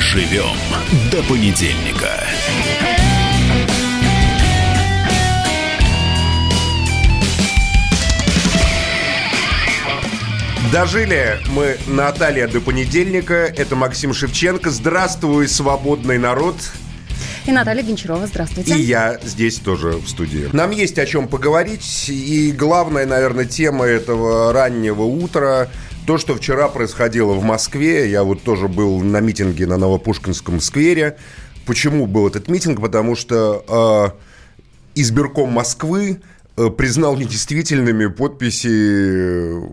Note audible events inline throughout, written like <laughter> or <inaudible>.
Доживем до понедельника. Дожили мы, Наталья, до понедельника. Это Максим Шевченко. Здравствуй, свободный народ. И Наталья Гончарова, здравствуйте. И я здесь тоже в студии. Нам есть о чем поговорить. И главная, наверное, тема этого раннего утра то, что вчера происходило в Москве. Я вот тоже был на митинге на Новопушкинском сквере. Почему был этот митинг? Потому что э, избирком Москвы Э, признал недействительными подписи э,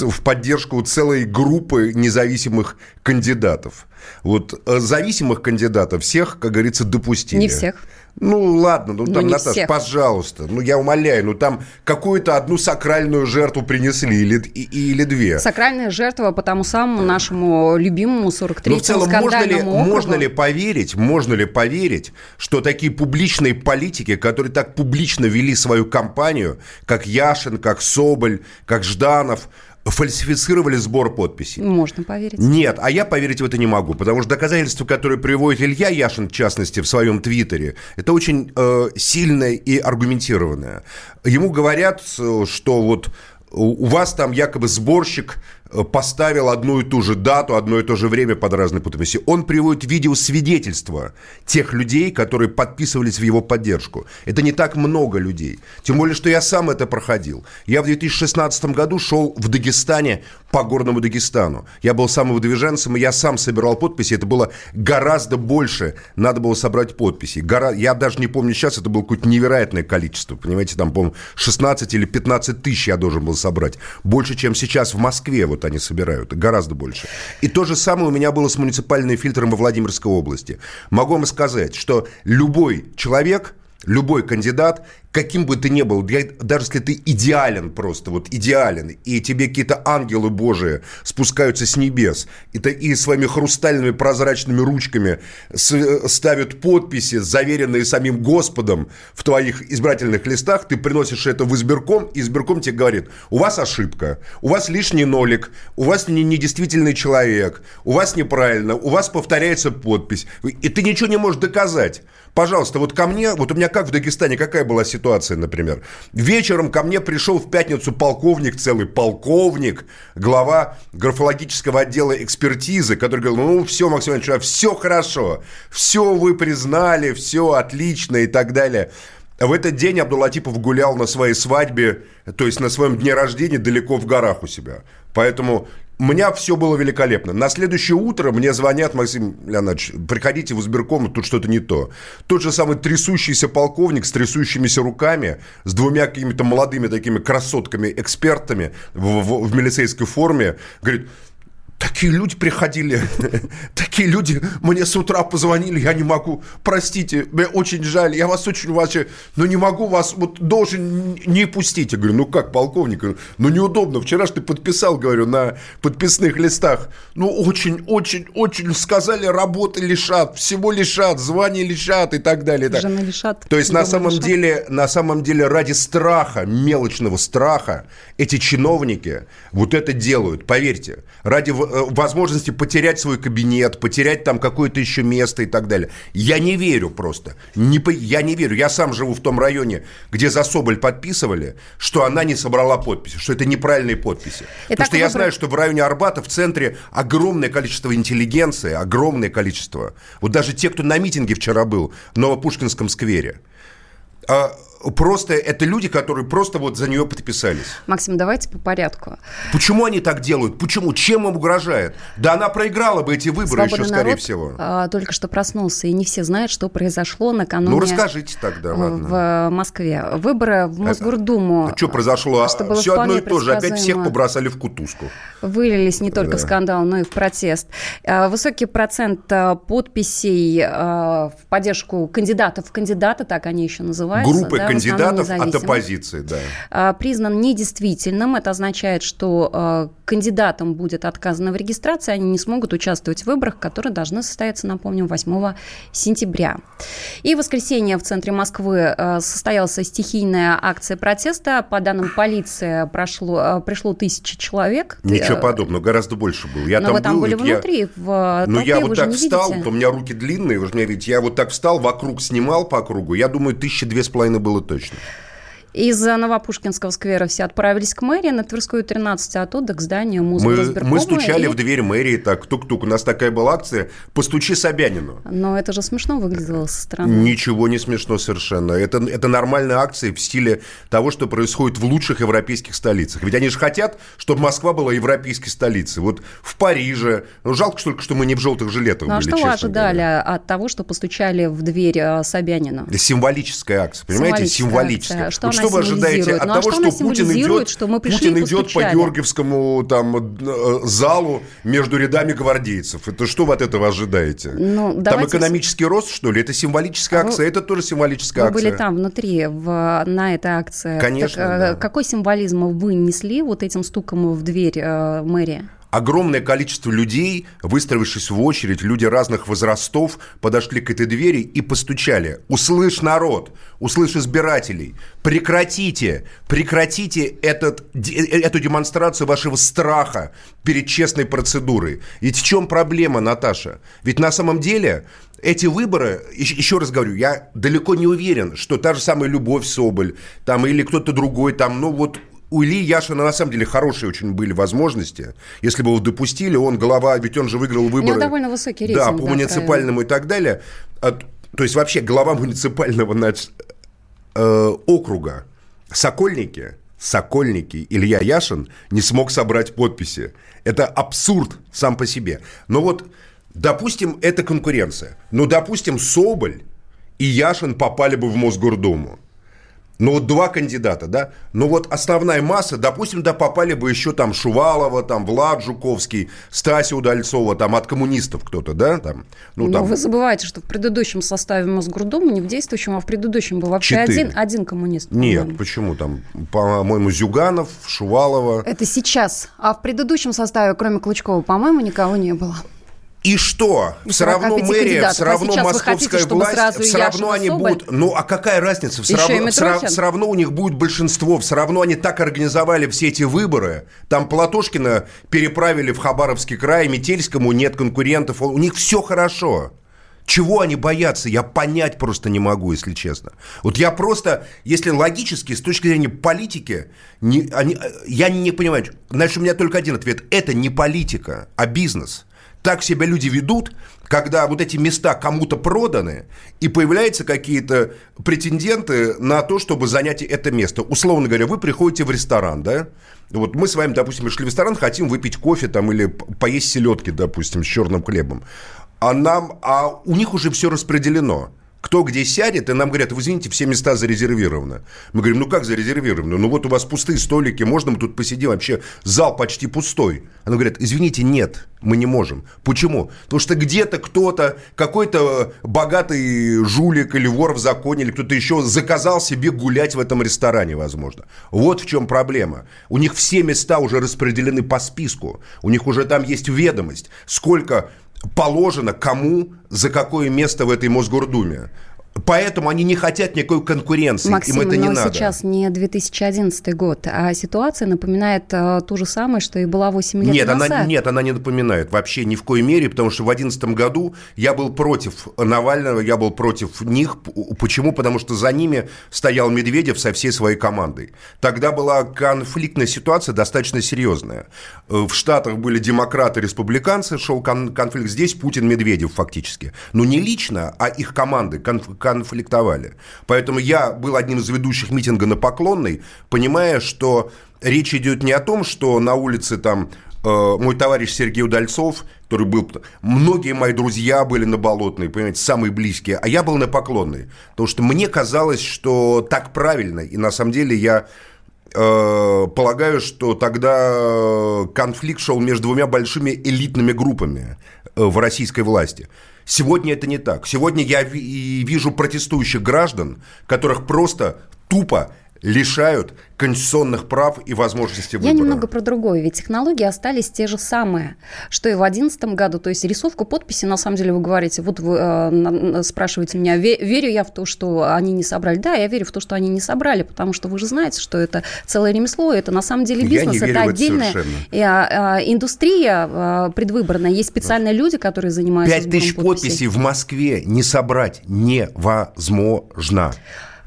в поддержку целой группы независимых кандидатов. Вот э, зависимых кандидатов всех, как говорится, допустили. Не всех. Ну, ладно, ну, ну там, Наташа, всех. пожалуйста, ну, я умоляю, ну, там какую-то одну сакральную жертву принесли или, или две. Сакральная жертва по тому самому нашему любимому 43-му Но в целом, можно ли, можно ли поверить, можно ли поверить, что такие публичные политики, которые так публично вели свою кампанию, как Яшин, как Соболь, как Жданов, фальсифицировали сбор подписей. Можно поверить. Нет, а я поверить в это не могу, потому что доказательства, которые приводит Илья Яшин, в частности, в своем твиттере, это очень э, сильное и аргументированное. Ему говорят, э, что вот у вас там якобы сборщик поставил одну и ту же дату, одно и то же время под разные подписи. Он приводит видеосвидетельства тех людей, которые подписывались в его поддержку. Это не так много людей. Тем более, что я сам это проходил. Я в 2016 году шел в Дагестане по горному Дагестану. Я был самым выдвиженцем, и я сам собирал подписи. Это было гораздо больше. Надо было собрать подписи. Гора... Я даже не помню сейчас, это было какое-то невероятное количество. Понимаете, там, по-моему, 16 или 15 тысяч я должен был собрать. Больше, чем сейчас в Москве вот они собирают, гораздо больше. И то же самое у меня было с муниципальным фильтром во Владимирской области. Могу вам сказать, что любой человек, любой кандидат каким бы ты ни был, даже если ты идеален просто, вот идеален, и тебе какие-то ангелы божии спускаются с небес, и, то, и своими хрустальными прозрачными ручками с, ставят подписи, заверенные самим Господом в твоих избирательных листах, ты приносишь это в избирком, и избирком тебе говорит, у вас ошибка, у вас лишний нолик, у вас не, недействительный человек, у вас неправильно, у вас повторяется подпись, и ты ничего не можешь доказать. Пожалуйста, вот ко мне, вот у меня как в Дагестане, какая была ситуация? Ситуации, например. Вечером ко мне пришел в пятницу полковник, целый полковник, глава графологического отдела экспертизы, который говорил, ну, все, Максим Иванович, все хорошо, все вы признали, все отлично и так далее. В этот день Абдулатипов гулял на своей свадьбе, то есть на своем дне рождения далеко в горах у себя. Поэтому у меня все было великолепно. На следующее утро мне звонят, Максим Леонидович, приходите в избирком, тут что-то не то. Тот же самый трясущийся полковник с трясущимися руками, с двумя какими-то молодыми такими красотками-экспертами в, в, в милицейской форме, говорит, Такие люди приходили, <laughs> такие люди мне с утра позвонили, я не могу, простите, мне очень жаль, я вас очень уважаю, но не могу вас, вот должен не пустить. Я говорю, ну как, полковник, ну неудобно, вчера же ты подписал, говорю, на подписных листах, ну очень, очень, очень, сказали, работы лишат, всего лишат, звания лишат и так далее. Так. Жены лишат. То есть на самом лишат. деле, на самом деле ради страха, мелочного страха, эти чиновники вот это делают, поверьте, ради возможности потерять свой кабинет, потерять там какое-то еще место и так далее. Я не верю просто. Не, я не верю. Я сам живу в том районе, где за Соболь подписывали, что она не собрала подписи, что это неправильные подписи. И Потому что я знаю, что в районе Арбата, в центре, огромное количество интеллигенции, огромное количество. Вот даже те, кто на митинге вчера был в Новопушкинском сквере, а, просто это люди, которые просто вот за нее подписались. Максим, давайте по порядку. Почему они так делают? Почему? Чем им угрожает? Да она проиграла бы эти выборы Свободный еще, скорее народ, всего. А, только что проснулся, и не все знают, что произошло накануне Ну, расскажите тогда, ладно. В Москве. Выборы в Мосгордуму. А что произошло? Что было Все одно и то же. Опять всех побросали в кутузку. Вылились не только да. в скандал, но и в протест. А, высокий процент подписей в поддержку кандидатов. Кандидата, так они еще называются. Группы да, кандидатов от оппозиции, да. А, признан недействительным. Это означает, что а, кандидатам будет отказано в регистрации, они не смогут участвовать в выборах, которые должны состояться, напомним, 8 сентября. И в воскресенье в центре Москвы а, состоялась стихийная акция протеста. По данным полиции прошло, пришло тысячи человек. Ничего подобного, гораздо больше было. Я Но там вы там был, были внутри, я... в Ну, я вот так встал, видите? у меня руки длинные, вы же меня видите, я вот так встал, вокруг снимал по кругу, я думаю, тысячи две с половиной было точно. Из Новопушкинского сквера все отправились к мэрии на Тверскую 13, а оттуда к зданию Мосгорсберкома. Мы, мы стучали и... в дверь мэрии, так, тук-тук, у нас такая была акция, постучи Собянину. Но это же смешно выглядело со стороны. Ничего не смешно совершенно. Это, это нормальная акция в стиле того, что происходит в лучших европейских столицах. Ведь они же хотят, чтобы Москва была европейской столицей. Вот в Париже. Ну, жалко только, что мы не в желтых жилетах ну, были, а что вы ожидали говоря. от того, что постучали в дверь э, Собянина? Символическая акция, понимаете? Символическая. Символическая. Что вот что вы ожидаете от ну, того, а что, что Путин идет, что мы Путин идет по Георгиевскому там, э, залу между рядами гвардейцев? Это что вы от этого ожидаете? Ну, там давайте... экономический рост, что ли? Это символическая акция, вы... это тоже символическая вы акция. Вы были там внутри, в, на этой акции. Конечно, так, э, да. Какой символизм вы несли вот этим стуком в дверь э, мэрии? Огромное количество людей, выстроившись в очередь, люди разных возрастов, подошли к этой двери и постучали. «Услышь народ! Услышь избирателей! Прекратите! Прекратите этот, эту демонстрацию вашего страха перед честной процедурой!» Ведь в чем проблема, Наташа? Ведь на самом деле эти выборы, еще раз говорю, я далеко не уверен, что та же самая Любовь Соболь, там, или кто-то другой, там, ну вот у Ильи Яшина на самом деле хорошие очень были возможности. Если бы его допустили, он глава, ведь он же выиграл выборы. У него довольно высокий рейтинг. Да, по да, муниципальному правильно. и так далее. То есть вообще глава муниципального значит, э, округа Сокольники, Сокольники Илья Яшин не смог собрать подписи. Это абсурд сам по себе. Но вот, допустим, это конкуренция. Ну, допустим, Соболь и Яшин попали бы в Мосгордуму. Ну вот два кандидата, да? Ну вот основная масса, допустим, да попали бы еще там Шувалова, там Влад Жуковский, Стася Удальцова, там от коммунистов кто-то, да? Там, ну, Но там... вы забываете, что в предыдущем составе Мосгордума, не в действующем, а в предыдущем был вообще один, один коммунист. Нет, почему там? По-моему, Зюганов, Шувалова. Это сейчас. А в предыдущем составе, кроме Клычкова, по-моему, никого не было. И что? Все равно мэрия, все равно а московская хотите, власть, все равно они Соболь? будут... Ну, а какая разница? Все равно, все, равно у них будет большинство, все равно они так организовали все эти выборы. Там Платошкина переправили в Хабаровский край, Метельскому нет конкурентов, у них все хорошо. Чего они боятся, я понять просто не могу, если честно. Вот я просто, если логически, с точки зрения политики, не, они, я не понимаю. Значит, у меня только один ответ. Это не политика, а бизнес. Так себя люди ведут, когда вот эти места кому-то проданы, и появляются какие-то претенденты на то, чтобы занять это место. Условно говоря, вы приходите в ресторан, да? Вот мы с вами, допустим, пришли в ресторан, хотим выпить кофе там или поесть селедки, допустим, с черным хлебом. А нам, а у них уже все распределено кто где сядет, и нам говорят, вы извините, все места зарезервированы. Мы говорим, ну как зарезервированы? Ну вот у вас пустые столики, можно мы тут посидим? Вообще зал почти пустой. Они говорят, извините, нет, мы не можем. Почему? Потому что где-то кто-то, какой-то богатый жулик или вор в законе, или кто-то еще заказал себе гулять в этом ресторане, возможно. Вот в чем проблема. У них все места уже распределены по списку. У них уже там есть ведомость, сколько положено кому за какое место в этой Мосгордуме. Поэтому они не хотят никакой конкуренции. Максим, Им это не но надо. сейчас не 2011 год, а ситуация напоминает а, то же самое, что и была 8 лет нет, назад. Она, нет, она не напоминает вообще ни в коей мере, потому что в 2011 году я был против Навального, я был против них. Почему? Потому что за ними стоял Медведев со всей своей командой. Тогда была конфликтная ситуация достаточно серьезная. В Штатах были демократы, республиканцы, шел конфликт. Здесь Путин, Медведев фактически. Но не лично, а их команды. Конфликт конфликтовали. Поэтому я был одним из ведущих митинга на Поклонной, понимая, что речь идет не о том, что на улице там э, мой товарищ Сергей Удальцов, который был... Многие мои друзья были на Болотной, понимаете, самые близкие, а я был на Поклонной. Потому что мне казалось, что так правильно, и на самом деле я э, полагаю, что тогда конфликт шел между двумя большими элитными группами э, в российской власти – Сегодня это не так. Сегодня я вижу протестующих граждан, которых просто тупо лишают конституционных прав и возможности выбора. Я немного про другое. Ведь технологии остались те же самые, что и в 2011 году. То есть рисовку подписи, на самом деле, вы говорите, вот вы э, спрашиваете меня, верю я в то, что они не собрали? Да, я верю в то, что они не собрали, потому что вы же знаете, что это целое ремесло, это на самом деле бизнес, это отдельная это а, индустрия а, предвыборная. Есть специальные люди, которые занимаются Пять тысяч подписей в Москве не собрать невозможно.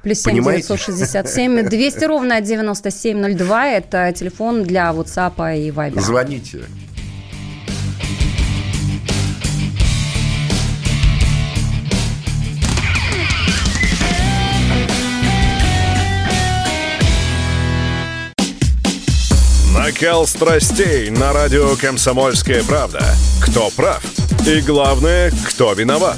Плюс 7 967 200 ровно 9702. Это телефон для WhatsApp и Viber. Звоните. Накал страстей на радио «Комсомольская правда». Кто прав? И главное, кто виноват?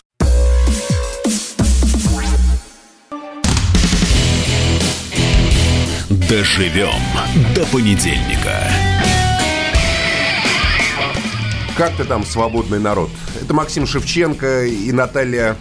Доживем до понедельника. Как ты там, свободный народ? Это Максим Шевченко и Наталья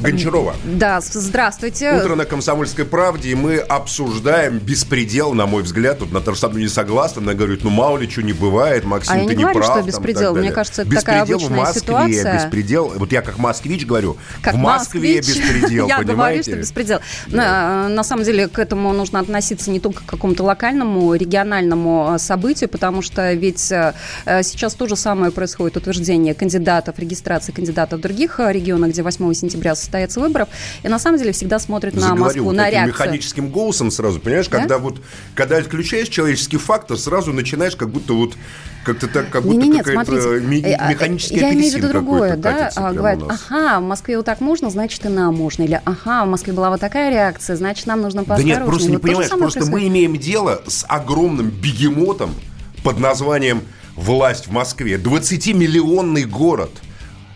Гончарова. Да, здравствуйте. Утро на «Комсомольской правде», и мы обсуждаем беспредел, на мой взгляд. Тут Наташа со мной не согласна, она говорит, ну мало ли что не бывает, Максим, а я ты не говорю, прав. что беспредел, мне кажется, это беспредел такая обычная в Москве, ситуация. Беспредел, вот я как москвич говорю, как в Москве москвич, беспредел, <laughs> Я говорю, что беспредел. На, на самом деле к этому нужно относиться не только к какому-то локальному, региональному событию, потому что ведь э, сейчас то же самое происходит, утверждение кандидатов, регистрация кандидатов в других регионах, где 8 сентября состоятся выборов. И на самом деле всегда смотрят на Москву, вот на реакцию. механическим голосом сразу, понимаешь, да? когда вот, когда отключаешь человеческий фактор, сразу начинаешь как будто вот как-то так, как будто нет, какая-то смотрите, механический я имею в виду другое, да, а, говорят, ага, в Москве вот так можно, значит и нам можно, или ага, в Москве была вот такая реакция, значит нам нужно поосторожнее. Да нет, просто не вот понимаешь, просто происходит. мы имеем дело с огромным бегемотом под названием «Власть в Москве». 20-миллионный город.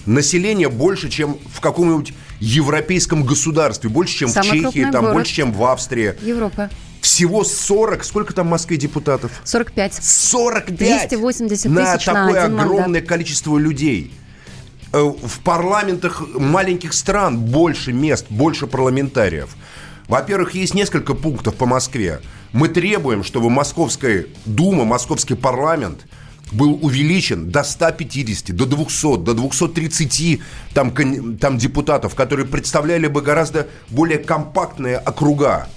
Население больше, чем в каком-нибудь европейском государстве, больше, чем Самый в Чехии, там, город. больше, чем в Австрии. Европа. Всего 40, сколько там в Москве депутатов? 45. 45! 280 на тысяч на такое один мандат. огромное количество людей. Э, В парламентах маленьких стран больше мест, больше парламентариев. Во-первых, есть несколько пунктов по Москве. Мы требуем, чтобы Московская Дума, Московский парламент был увеличен до 150, до 200, до 230 там, там депутатов, которые представляли бы гораздо более компактные округа.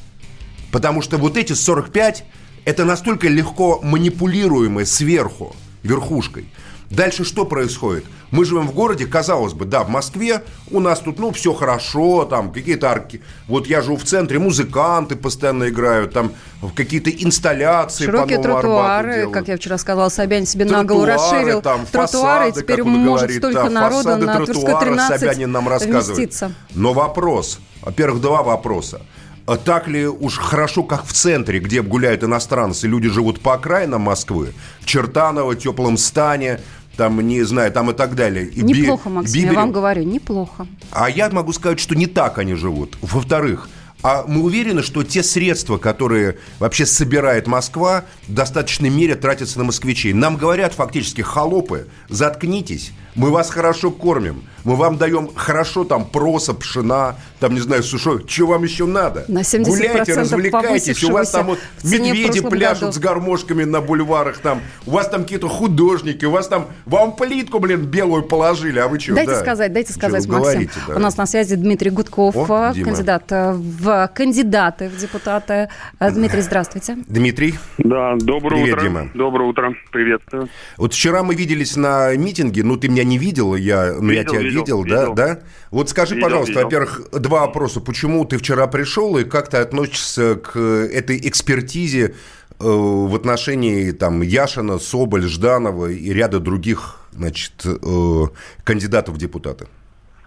Потому что вот эти 45 это настолько легко манипулируемые сверху, верхушкой. Дальше что происходит? Мы живем в городе, казалось бы, да, в Москве у нас тут, ну, все хорошо, там какие-то арки. Вот я живу в центре, музыканты постоянно играют, там какие-то инсталляции Широкие по тротуары, как я вчера сказала, Собянин себе Тротуары, расширил там, тротуары, фасады, теперь как он может говорит, столько да, народа фасады на Тверской тротуара 13 Собянин нам рассказывает. вместиться. Но вопрос, во-первых, два вопроса. А Так ли уж хорошо, как в центре, где гуляют иностранцы, люди живут по окраинам Москвы, в Чертаново, Теплом Стане, там, не знаю, там и так далее. И Би- Неплохо, Максим, я Биберев. вам говорю, неплохо. А я могу сказать, что не так они живут. Во-вторых, а мы уверены, что те средства, которые вообще собирает Москва, в достаточной мере тратятся на москвичей. Нам говорят фактически, холопы, заткнитесь, мы вас хорошо кормим, мы вам даем хорошо там проса, пшена, там, не знаю, сушой. Что вам еще надо? На 70% Гуляйте, развлекайтесь, у вас там вот в в медведи пляшут году. с гармошками на бульварах, там, у вас там какие-то художники, у вас там, вам плитку, блин, белую положили, а вы что? Дайте да? сказать, дайте сказать, Максим. говорите, да? У нас на связи Дмитрий Гудков, О, э, кандидат э, в кандидаты в депутаты. Э, Дмитрий, здравствуйте. Дмитрий? Да, доброе Привет, утро. Дима. Доброе утро. Приветствую. Вот вчера мы виделись на митинге, ну ты меня не видел, я, ну я Видел, тебя видел, видел, да, видел. да? Вот скажи, Видел, пожалуйста, видел. во-первых, два вопроса. Почему ты вчера пришел и как ты относишься к этой экспертизе э, в отношении там Яшина, Соболь, Жданова и ряда других, значит, э, кандидатов в депутаты?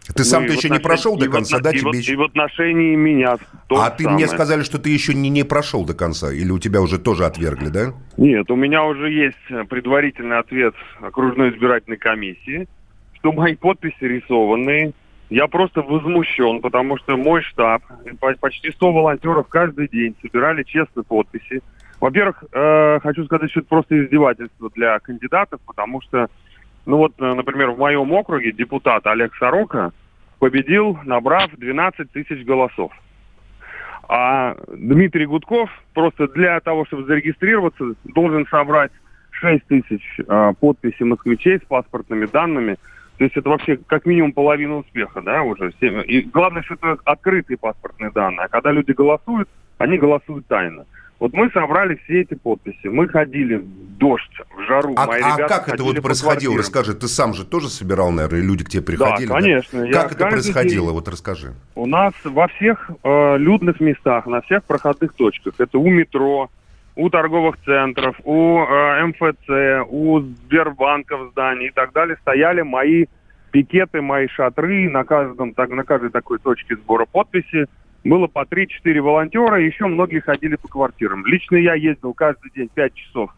Ты Ну, сам-то в еще не прошел до в конца, отно- да? и, Тебе и в отношении меня А ты мне сказали, что ты еще не, не прошел до конца, или у тебя уже тоже отвергли, да? Нет, у меня уже есть э, предварительный ответ окружной избирательной комиссии, что мои подписи рисованные. Я просто возмущен, потому что мой штаб, почти 100 волонтеров каждый день собирали честно подписи. Во-первых, э, хочу сказать, что это просто издевательство для кандидатов, потому что, ну вот, э, например, в моем округе депутат Олег Сорока победил, набрав 12 тысяч голосов. А Дмитрий Гудков просто для того, чтобы зарегистрироваться, должен собрать 6 тысяч а, подписей москвичей с паспортными данными. То есть это вообще как минимум половина успеха, да, уже. И главное, что это открытые паспортные данные. А когда люди голосуют, они голосуют тайно. Вот мы собрали все эти подписи. Мы ходили в дождь, в жару. А, Мои а как это вот происходило? Расскажи, ты сам же тоже собирал, наверное, и люди к тебе приходили? Да, конечно. Я Как это происходило? день- Вот расскажи. У нас во всех э, людных местах, на всех проходных точках, это у метро, у торговых центров, у э, МФЦ, у Сбербанков зданий и так далее, стояли мои пикеты, мои шатры на, каждом, так, на каждой такой точке сбора подписи. Было по 3-4 волонтера, еще многие ходили по квартирам. Лично я ездил каждый день 5 часов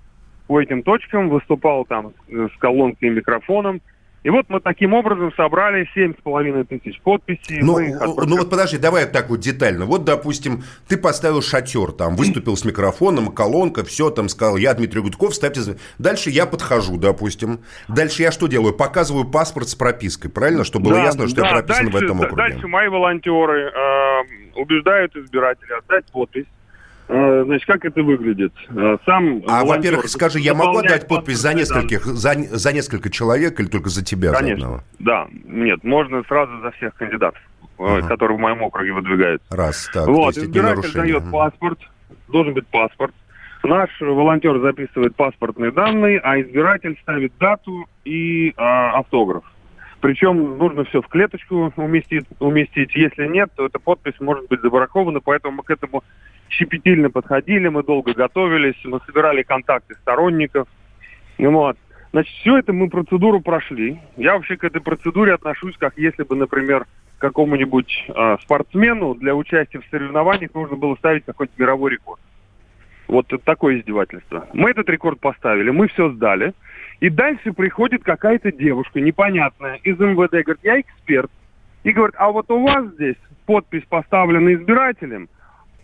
по этим точкам, выступал там э, с колонкой и микрофоном. И вот мы таким образом собрали 7,5 тысяч подписей. Ну, отправили. ну вот подожди, давай так вот детально. Вот, допустим, ты поставил шатер, там, выступил с микрофоном, колонка, все, там, сказал, я Дмитрий Гудков, ставьте... за-». Дальше я подхожу, допустим. Дальше я что делаю? Показываю паспорт с пропиской, правильно? Чтобы было Да, ясно, что да, я прописан дальше, в этом округе. Дальше мои волонтеры э, убеждают избирателя отдать подпись. Э, значит, как это выглядит? Э, Сам А, во-первых, скажи, я могу отдать подпись за нескольких, за, за несколько человек или только за тебя? за Конечно. одного? Да, нет, можно сразу за всех кандидатов, э, Ага. которые в моем округе выдвигаются. Раз, так, вот, избиратель дает Мгм. паспорт, должен быть паспорт. Наш волонтер записывает паспортные данные, а избиратель ставит дату и а, автограф. Причем нужно все в клеточку уместить, уместить. Если нет, то эта подпись может быть забракована, поэтому мы к этому щепетильно подходили, мы долго готовились, мы собирали контакты сторонников. Ну Вот. Значит, все это мы процедуру прошли. Я вообще к этой процедуре отношусь, как если бы, например, какому-нибудь э, спортсмену для участия в соревнованиях нужно было ставить какой-нибудь мировой рекорд. Вот такое издевательство. Мы этот рекорд поставили, мы все сдали. И дальше приходит какая-то девушка непонятная из МВД, говорит, я эксперт. И говорит, а вот у вас здесь подпись поставлена избирателем,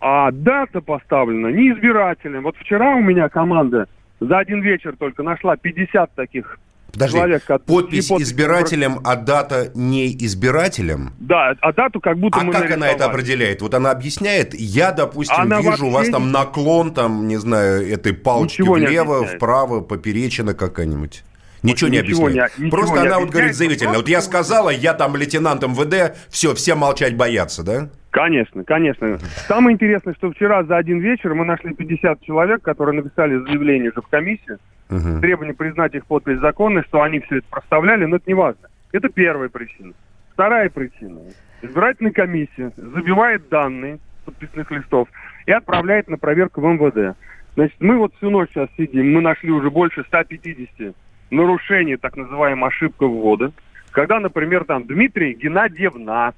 а дата поставлена не избирателем. Вот вчера у меня команда за один вечер только нашла 50 таких Подожди, человек, от- подпись подпись избирателем, а дата не избирателем? Да, а дату как будто А мы как она это нарисовали. определяет? Вот она объясняет, я, допустим, Она вижу у вас там не- наклон, там, не знаю, этой палочки Ничего не влево, объясняет. вправо, поперечина какая-нибудь. Ничего не ничего не- объясняет. ничего Просто не она вот говорит заявительно. Вот я сказала, я там лейтенант МВД, все, все молчать боятся, да? Конечно, конечно. Самое интересное, что вчера за один вечер мы нашли 50 человек, которые написали заявление же в комиссию, Мгм. требование признать их подпись законной, что они все это проставляли, но это не важно. Это первая причина. Вторая причина. Избирательная комиссия забивает данные подписных листов и отправляет на проверку в МВД. Значит, мы вот всю ночь сейчас сидим, мы нашли уже больше 150 нарушений, так называемая ошибка ввода. Когда, например, там Дмитрий Геннадьевна,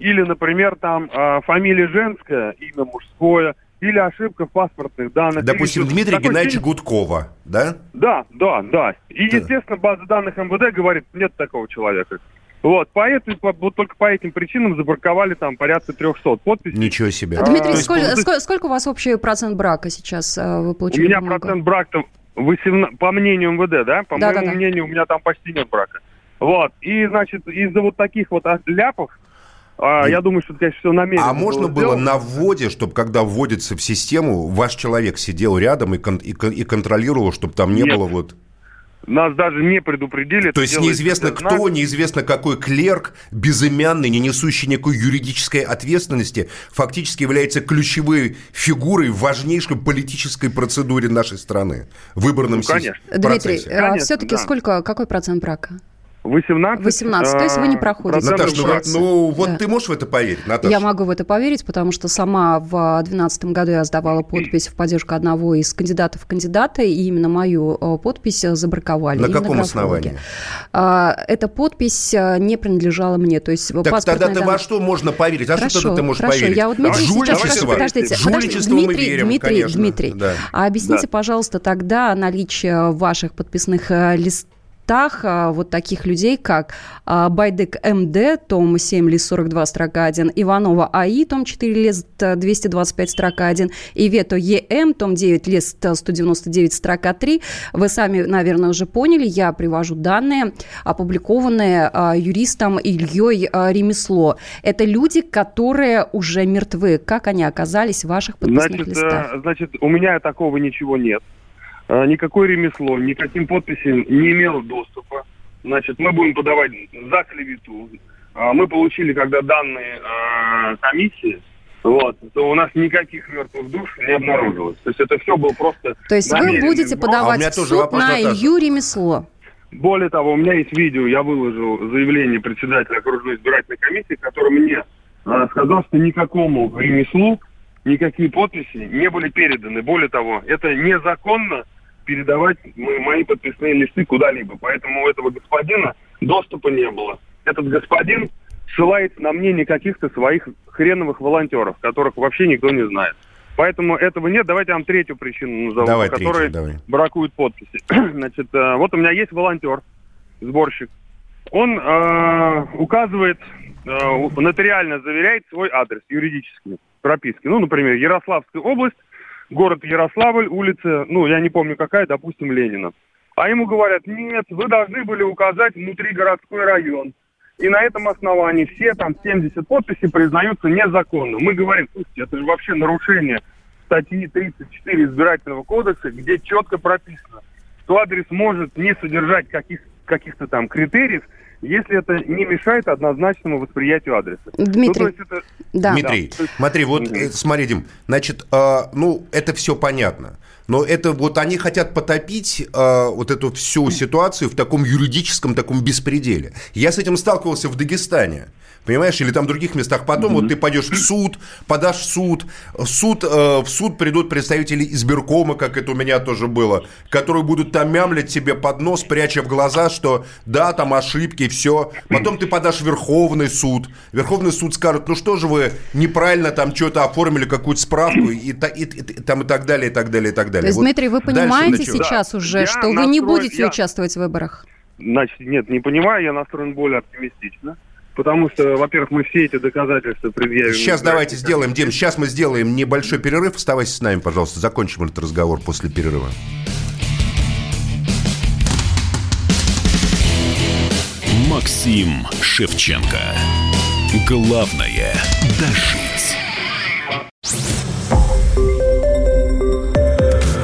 или, например, там а, фамилия женская, имя мужское, или ошибка в паспортных данных. Допустим, или Такое Геннадьевича ощущение- Гудкова, да? да, да, да. И, Да. естественно, база данных МВД говорит, нет такого человека. Вот, по этой, по- вот только по этим причинам забраковали там порядка 300 подписей. Ничего себе. Дмитрий, то есть сколь- сколько, у вас общий процент брака сейчас э, вы У получили? меня бумагу? процент брака 18, по мнению МВД, да? По Да, да, моему да. мнению, у меня там почти нет брака. Вот. И, значит, из-за вот таких вот а, ляпов, а, я думаю, что это, конечно, все намеренно А можно было сделано. на вводе, чтобы когда вводится в систему, ваш человек сидел рядом и, кон- и кон- и контролировал, чтобы там не Нет. было вот... Нас даже не предупредили. То это есть неизвестно кто, нас. неизвестно какой клерк, безымянный, не несущий никакой юридической ответственности, фактически является ключевой фигурой в важнейшей политической процедуре нашей страны, в выборном Ну, конечно. Дмитрий, процессе. э, Конечно, все-таки да. сколько, какой процент брака? 18. 18, то есть вы не проходите. Наташа, ну, ну вот Да. ты можешь в это поверить, Наташа? Я могу в это поверить, потому что сама в 2012 году я сдавала подпись в поддержку одного из кандидатов в кандидаты, и именно мою э, подпись забраковали. На каком графологи. основании? А, Эта подпись э, не принадлежала мне, то есть Так тогда ты данные- во что можно поверить? А что Хорошо, тогда ты можешь хорошо. поверить? Я вот Дмитрий сейчас Жульничество. скажу, подождите, Жульничество подождите, мы Дмитрий, верим, Дмитрий, конечно. Дмитрий, Да. а объясните, Да. пожалуйста, тогда наличие ваших подписных э, листах а, вот таких людей, как а, Байдык МД, том 7, лист 42, строка 1, Иванова АИ, том 4, лист э, 225, строка 1, и Вето ЕМ, том 9, лист э, 199, строка 3. Вы сами, наверное, уже поняли, я привожу данные, опубликованные а, юристом Ильей Ремесло. Это люди, которые уже мертвы. Как они оказались в ваших подписных Значит, листах? э, значит, у меня такого ничего нет. Э, Никакое ремесло, никаким подписям не имело доступа. Значит, мы будем подавать за клевету. А Мы получили, когда данные э, комиссии, вот, то у нас никаких мертвых душ не обнаружилось. То есть это все было просто То есть вы будете. А подавать меня в суд на. Илью Ремесло. Более того, у меня есть видео, я выложил заявление председателя окружной избирательной комиссии, который мне э, сказал, что никакому ремеслу никакие подписи не были переданы. Более того, это незаконно передавать мо- мои подписные листы куда-либо. Поэтому у этого господина доступа не было. Этот господин ссылается на мнение каких-то своих хреновых волонтеров, которых вообще никто не знает. Поэтому этого нет. Давайте я вам третью причину назову, Давай по третью, давай. бракуют подписи. <clears throat> Значит, э, вот у меня есть волонтер, сборщик. Он э, указывает, э, нотариально заверяет свой адрес юридический, прописки. Ну, например, Ярославская область, город Ярославль, улица, ну, я не помню какая, допустим, Ленина. А ему говорят, нет, вы должны были указать внутригородской район. И на этом основании все там 70 подписей признаются незаконным. Мы говорим, слушайте, это же вообще нарушение статьи 34 избирательного кодекса, где четко прописано, что адрес может не содержать каких, каких-то там критериев, если это не мешает однозначному восприятию адреса. Ну, то Дмитрий, есть это... да. Дмитрий, Да. смотри, вот, э, смотри, Дим, значит, э, ну, это все понятно. Но это вот они хотят потопить э, вот эту всю ситуацию в таком юридическом таком беспределе. Я с этим сталкивался в Дагестане. Понимаешь, или там в других местах. Потом вот ты пойдешь в суд, подашь в суд, в суд, э, в суд придут представители избиркома, как это у меня тоже было, которые будут там мямлить тебе под нос, пряча в глаза, что да, там ошибки, все. Потом ты подашь в Верховный суд. Верховный суд скажет, ну что же вы неправильно там что-то оформили, какую-то справку, и, и- и- и там и так далее, и так далее, и так далее. То есть, Вот Дмитрий, вы понимаете сейчас Да. уже, Я что вы не будете я- участвовать в выборах? Значит, нет, не понимаю, я настроен более оптимистично. Потому что, во-первых, мы все эти доказательства предъявим. Сейчас давайте сделаем, Дим, сейчас мы сделаем небольшой перерыв. Оставайся с нами, пожалуйста. Закончим этот разговор после перерыва. Максим Шевченко. Главное – дожить.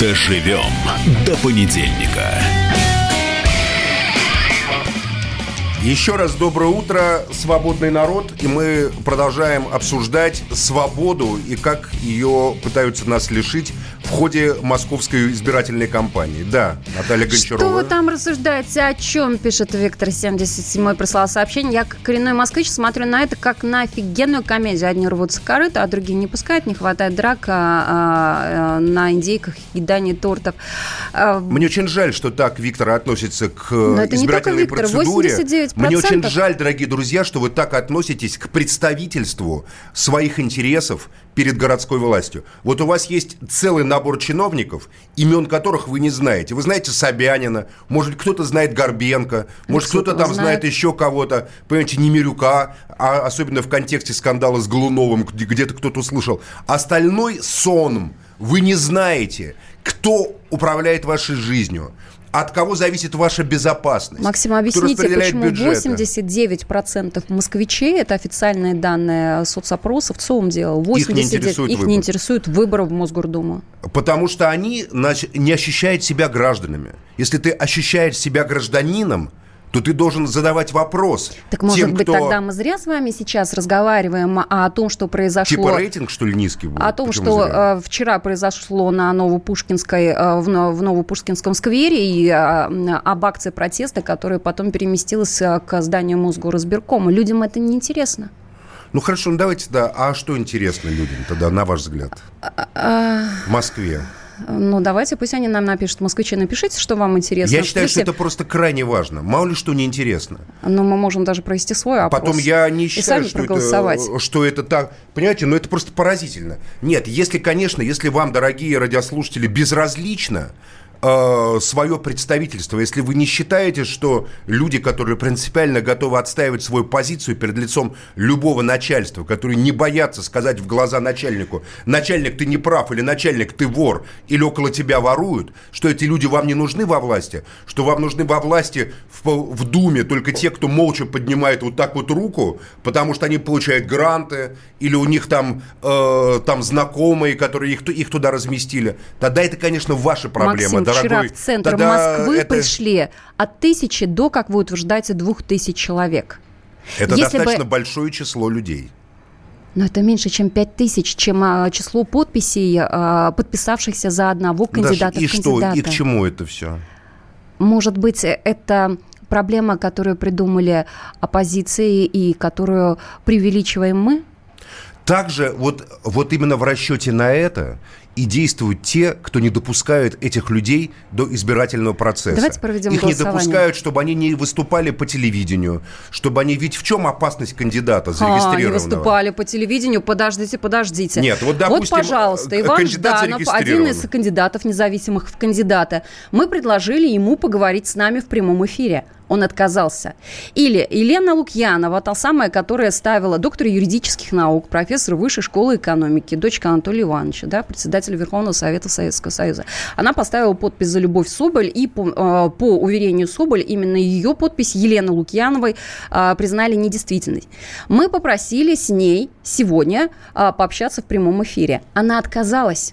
Доживем до понедельника. Еще раз доброе утро, свободный народ. И мы продолжаем обсуждать свободу и как ее пытаются нас лишить в ходе московской избирательной кампании. Да, Наталья Гончарова. Что вы там рассуждаете? О чем пишет Виктор 77 прислал сообщение. Я, как коренной москвич, смотрю на это как на офигенную комедию. Одни рвутся корыто, а другие не пускают. Не хватает драка а, а, на индейках, едание тортов. А, Мне очень жаль, что так Виктор относится к э, Но это не избирательной только Виктор, процедуре. 89%. Мне очень жаль, дорогие друзья, что вы так относитесь к представительству своих интересов перед городской властью. Вот у вас есть целый набор чиновников, имен которых вы не знаете. Вы знаете Собянина, может, кто-то знает Горбенко, может, кто-то там знает. знает еще кого-то, понимаете, Немирюка, а особенно в контексте скандала с Глуновым, где- где-то кто-то услышал. Остальной сон вы не знаете, кто управляет вашей жизнью, От кого зависит ваша безопасность? Максим, объясните, почему бюджеты? 89% москвичей, это официальные данные соцопросов, ЦОМ делал, 89, не интересует их выбор. не интересует выборы в Мосгордуму. Потому что они не ощущают себя гражданами. Если ты ощущаешь себя гражданином, то ты должен задавать вопрос Так может тем, быть, кто... тогда мы зря с вами сейчас разговариваем о том, что произошло... Типа рейтинг, что ли, низкий будет? О том, Почему что зря? э, вчера произошло на Новопушкинской, э, в, в Новопушкинском сквере и э, об акции протеста, которая потом переместилась к зданию Мосгоризбиркома. Людям это не интересно. Ну хорошо, ну давайте, да. А что интересно людям тогда, на ваш взгляд? А, В Москве. Ну, давайте, пусть они нам напишут. Москвичи, напишите, что вам интересно. Я считаю, что Слушайте, это просто крайне важно. Мало ли что неинтересно. Но мы можем даже провести свой опрос. Потом я не считаю, что это, что это так. Понимаете, но это просто поразительно. Нет, если, конечно, если вам, дорогие радиослушатели, безразлично э, свое представительство, если вы не считаете, что люди, которые принципиально готовы отстаивать свою позицию перед лицом любого начальства, которые не боятся сказать в глаза начальнику, начальник, ты не прав, или начальник, ты вор, или около тебя воруют, что эти люди вам не нужны во власти, что вам нужны во власти в, в Думе только те, кто молча поднимает вот так вот руку, потому что они получают гранты, или у них там, э, там знакомые, которые их, их туда разместили, тогда это, конечно, ваша проблема, Максим, вчера дорогой. в центр Тогда Москвы это- пришли от тысячи до, как вы утверждаете, двух тысяч человек. Это Если бы- достаточно большое число людей. Но это меньше, чем пять тысяч, чем а, число подписей, а, подписавшихся за одного кандидата Даша, и в что? кандидата. И к чему это все? Может быть, это проблема, которую придумали оппозиции и которую преувеличиваем мы? Также вот, вот именно в расчете на это и действуют те, кто не допускают этих людей до избирательного процесса. Давайте проведем Их не голосование. допускают, чтобы они не выступали по телевидению, чтобы они... Ведь в чем опасность кандидата А, не зарегистрированного? выступали по телевидению. Подождите, подождите. Нет, вот, допустим, пожалуйста, э, Иван Жданов, один из кандидатов независимых в кандидата. Мы предложили ему поговорить с нами в прямом эфире. Он отказался. Или Елена Лукьянова, та самая, которая ставила доктор юридических наук, профессор высшей школы экономики, дочка Анатолия Ивановича, да, председателя Верховного Совета Советского Союза. Она поставила подпись за Любовь Соболь, и по, э, по уверению Соболь, именно ее подпись Елены Лукьяновой э, признали недействительной. Мы попросили с ней сегодня э, пообщаться в прямом эфире. Она отказалась.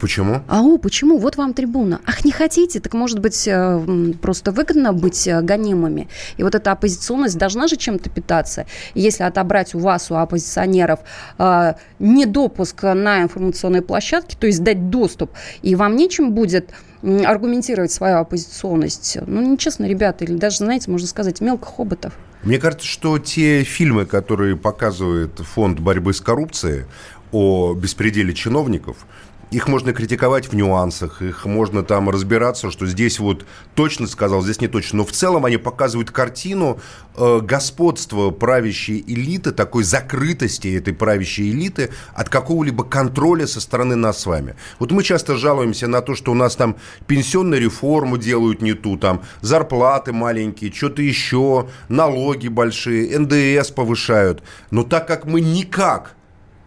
Почему? Ау, почему? Вот вам трибуна. Ах, не хотите? Так может быть, э, просто выгодно быть э, гонимыми. И вот эта оппозиционность должна же чем-то питаться. Если отобрать у вас, у оппозиционеров, э, недопуск на информационной площадке, то есть дать доступ, и вам нечем будет аргументировать свою оппозиционность. Ну, нечестно, ребята, или даже, знаете, можно сказать, мелко хоботов. Мне кажется, что те фильмы, которые показывает фонд борьбы с коррупцией о беспределе чиновников, их можно критиковать в нюансах, их можно там разбираться, что здесь вот точно сказал, здесь не точно. Но в целом они показывают картину э, господства правящей элиты, такой закрытости этой правящей элиты от какого-либо контроля со стороны нас с вами. Вот мы часто жалуемся на то, что у нас там пенсионную реформу делают не ту, там зарплаты маленькие, что-то еще, налоги большие, НДС повышают. Но так как мы никак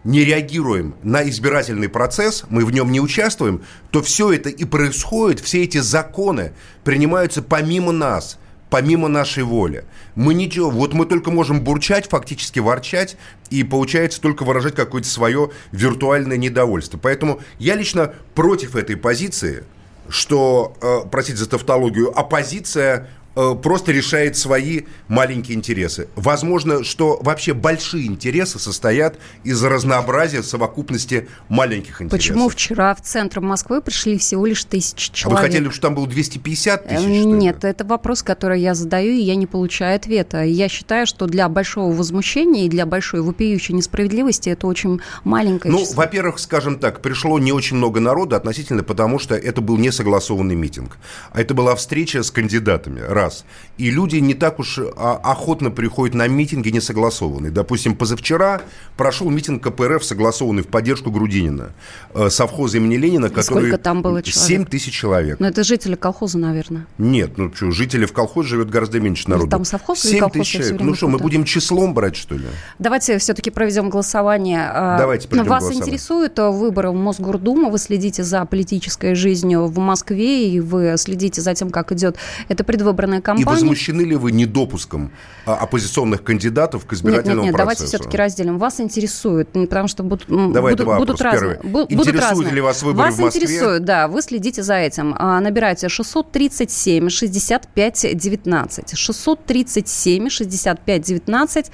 не реагируем на избирательный процесс, мы в нем не участвуем, то все это и происходит, все эти законы принимаются помимо нас, помимо нашей воли. Мы ничего, вот мы только можем бурчать, фактически ворчать, и получается только выражать какое-то свое виртуальное недовольство. Поэтому я лично против этой позиции, что, э, простите за тавтологию, оппозиция просто решает свои маленькие интересы. Возможно, что вообще большие интересы состоят из разнообразия совокупности маленьких интересов. Почему вчера в центр Москвы пришли всего лишь тысячи А человек? вы хотели, чтобы там было 250 тысяч? Э, ли? Нет, это вопрос, который я задаю, и я не получаю ответа. Я считаю, что для большого возмущения и для большой вопиющей несправедливости это очень маленькое Ну, число. во-первых, скажем так, пришло не очень много народа относительно, потому что это был не согласованный митинг. А это была встреча с кандидатами раз. И люди не так уж а, охотно приходят на митинги несогласованные. Допустим, позавчера прошел митинг КПРФ, согласованный в поддержку Грудинина, э, совхоза имени Ленина, который... Сколько там было человек? 7 тысяч человек. Но это жители колхоза, наверное. Нет, ну что, жители в колхозе живет гораздо меньше народу. Там совхоз или 7 колхоз, тысяч человек. Ну что, мы будем числом брать, что ли? Давайте все-таки проведем голосование. А, Давайте проведем Вас голосование. интересуют э, выборы в Мосгордуму, вы следите за политической жизнью в Москве, и вы следите за тем, как идет эта предвыборная И кампания. возмущены ли вы недопуском а, оппозиционных кандидатов к Нет, нет, избирательному нет, давайте процессу? все-таки разделим. Вас интересует, потому что будут, Давай будут, будут разные. бу- будут Интересуют разные. ли вас выборы вас в Москве? интересует, да, вы следите за этим. А, Набирайте 637 65 19. 637 65 19.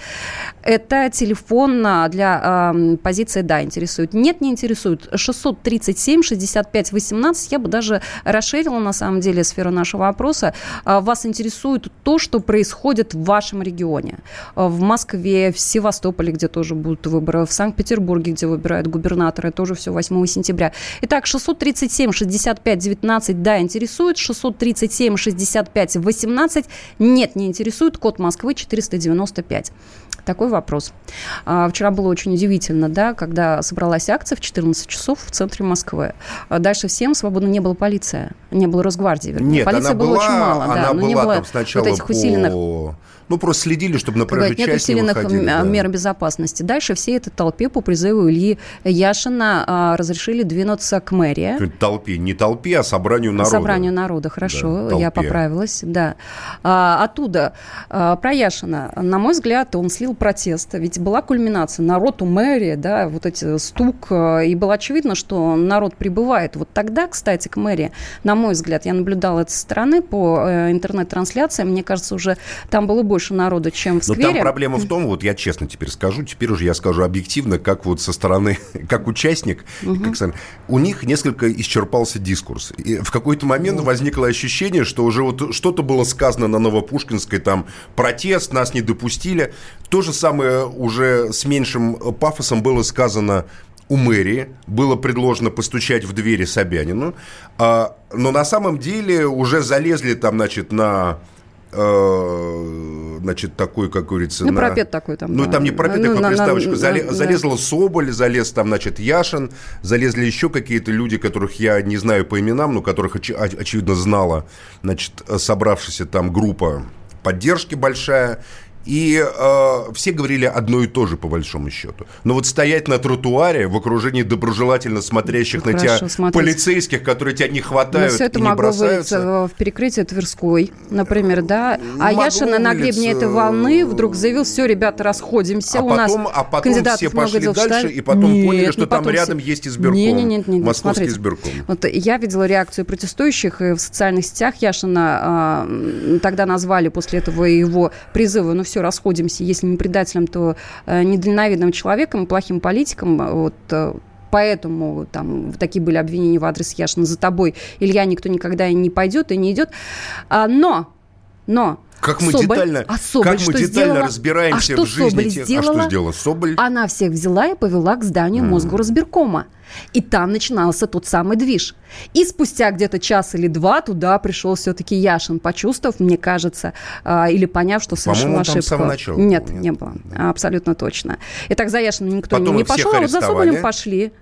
Это телефон а, для м, позиции «да» интересует. Нет, не интересует. 637 65 18. Я бы даже расширила, на самом деле, сферу нашего опроса. А, Вас интересует то, что происходит в вашем регионе. А, В Москве, в Севастополе, где тоже будут выборы, в Санкт-Петербурге, где выбирают губернатора, тоже все 8 сентября. Итак, 637 65 19, да, интересует. 637 65 18, нет, не интересует. Код Москвы 495. Такой вопрос. А, Вчера было очень удивительно, да, когда собралась акция в 14 часов в центре Москвы. А Дальше всем свободно не было полиция, не было Росгвардии. вернее. Нет, Полиции она было была, очень мало, она да, но была не было там сначала вот этих по... Ну, просто следили, чтобы на как говорят, проезжую нет часть не усиленных выходили. м- да. мер безопасности. Дальше всей этой толпе по призыву Ильи Яшина а, разрешили двинуться к мэрии. Толпе, не толпе, а собранию народа. Собранию народа, хорошо, Да, я толпе. поправилась, да. А, оттуда, а, про Яшина, на мой взгляд, он слил протест, ведь была кульминация, народ у мэрии, да, вот эти стук, а, и было очевидно, что народ прибывает. Вот тогда, кстати, к мэрии, на мой взгляд, я наблюдала это со стороны по э, интернет-трансляциям, мне кажется, уже там было больше народу, чем в Но сквере. там проблема в том, вот я честно теперь скажу, теперь уже я скажу объективно, как вот со стороны, <laughs> как участник, как со- у них несколько исчерпался дискурс. И в какой-то момент возникло ощущение, что уже вот что-то было сказано на Новопушкинской, там, протест, нас не допустили. То же самое уже с меньшим пафосом было сказано у мэрии было предложено постучать в двери Собянину, а, но на самом деле уже залезли там, значит, на значит, такой, как говорится... Ну, на- пропет такой там, Ну, да. там не пропет, Ну, такой на- приставочка. на- Зале-. Залезла Соболь, залез там, значит, Яшин, залезли еще какие-то люди, которых я не знаю по именам, но которых, оч- очевидно, знала, значит, собравшаяся там группа поддержки большая. И э, все говорили одно и то же, по большому счету. Но вот стоять на тротуаре в окружении доброжелательно смотрящих Ну, на хорошо, тебя смотрите. полицейских, которые тебя не Но хватают все это и не могло бросаются. вылиться в перекрытие Тверской, например, да. А Могло Яшина на гребне этой волны вдруг заявил, все, ребята, расходимся. А У потом, нас а потом все пошли дел дальше, штабе». и потом Нет, поняли, что там потом рядом все. есть избирком. Не, не, не, не, Московский смотрите. избирком. Вот я видела реакцию протестующих и в социальных сетях. Яшина м, тогда назвали после этого его призыва, ну все, расходимся, если не предателем, то э, недальновидным человеком, плохим политиком. Вот э, Поэтому там такие были обвинения в адрес Яшина. За тобой, Илья, никто никогда не пойдет, и не идет. А, но, но Как мы Соболь- детально, а Соболь как мы детально сделала? разбираемся А что в жизни. Соболь тех- сделала? А что сделала Соболь? Она всех взяла и повела к зданию Мосгорразбиркома. И там начинался тот самый движ. И спустя где-то час или два туда пришел все-таки Яшин, почувствовав, мне кажется, а, или поняв, что совершил По-моему, он там ошибку. с самого начала Нет, нет? не было. Абсолютно точно. Итак, за Яшином никто Потом не пошел, а вот за. Соболем пошли.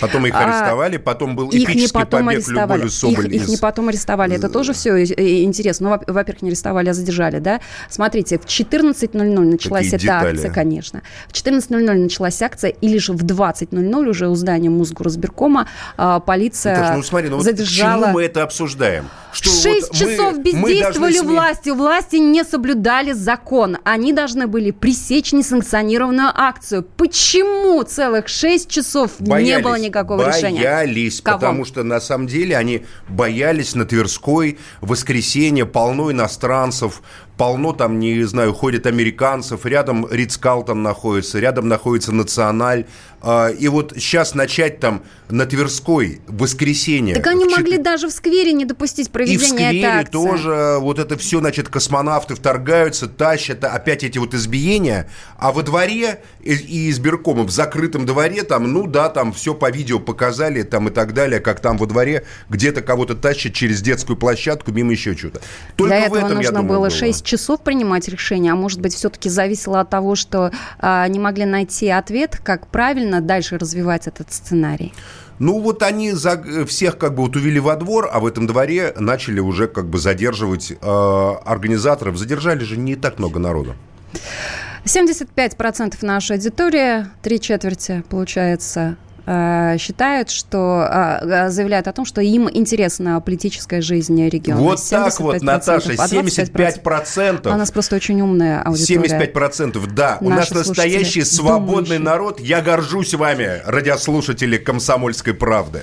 Потом их А, арестовали, потом был Их не эпический потом побег арестовали. Любови Соболь Их, их не потом арестовали. Это тоже все интересно. Ну, во- во-первых, не арестовали, а задержали, да? Смотрите, в 14.00 началась Какие эта детали. акция, конечно. В 14.00 началась акция, или же в 20.00 уже у здания Мосгорсберкома а, полиция Наташа, ну смотри, ну вот задержала... почему мы это обсуждаем? Что Шесть вот мы- часов мы бездействовали сме- власти. Власти не соблюдали закон. Они должны были пресечь несанкционированную акцию. Почему целых шесть часов не Боялись, было никакого решения? Боялись, потому что на самом деле они боялись на Тверской воскресенье, полно иностранцев, полно там, не знаю, ходят американцев, рядом Ридс Калтон находится, рядом находится Националь. А, и вот сейчас начать там на Тверской в воскресенье. Так они в могли даже в сквере не допустить и в проведения этой сквере акции. тоже вот это все, значит, космонавты вторгаются, тащат, опять эти вот избиения. А во дворе и, и избиркома, в закрытом дворе, там, ну да, там все по видео показали, там и так далее, как там во дворе где-то кого-то тащат через детскую площадку, мимо еще что-то. Только Для в этого этом, я нужно думаю, было 6 часов принимать решение, а может быть, все-таки зависело от того, что а, не могли найти ответ, как правильно дальше развивать этот сценарий. Ну, вот они за- всех как бы вот увели во двор, а в этом дворе начали уже как бы задерживать э, организаторов. Задержали же не так много народу. 75% нашей аудитории, три четверти, получается, считают, что э, заявляют о том, что им интересна политическая жизнь региона. Вот так вот, 75%, Наташа, а 25%. 75%. У нас просто очень умная аудитория. 75%, да. У нас настоящий свободный думающие. народ. Я горжусь вами, радиослушатели «Комсомольской правды».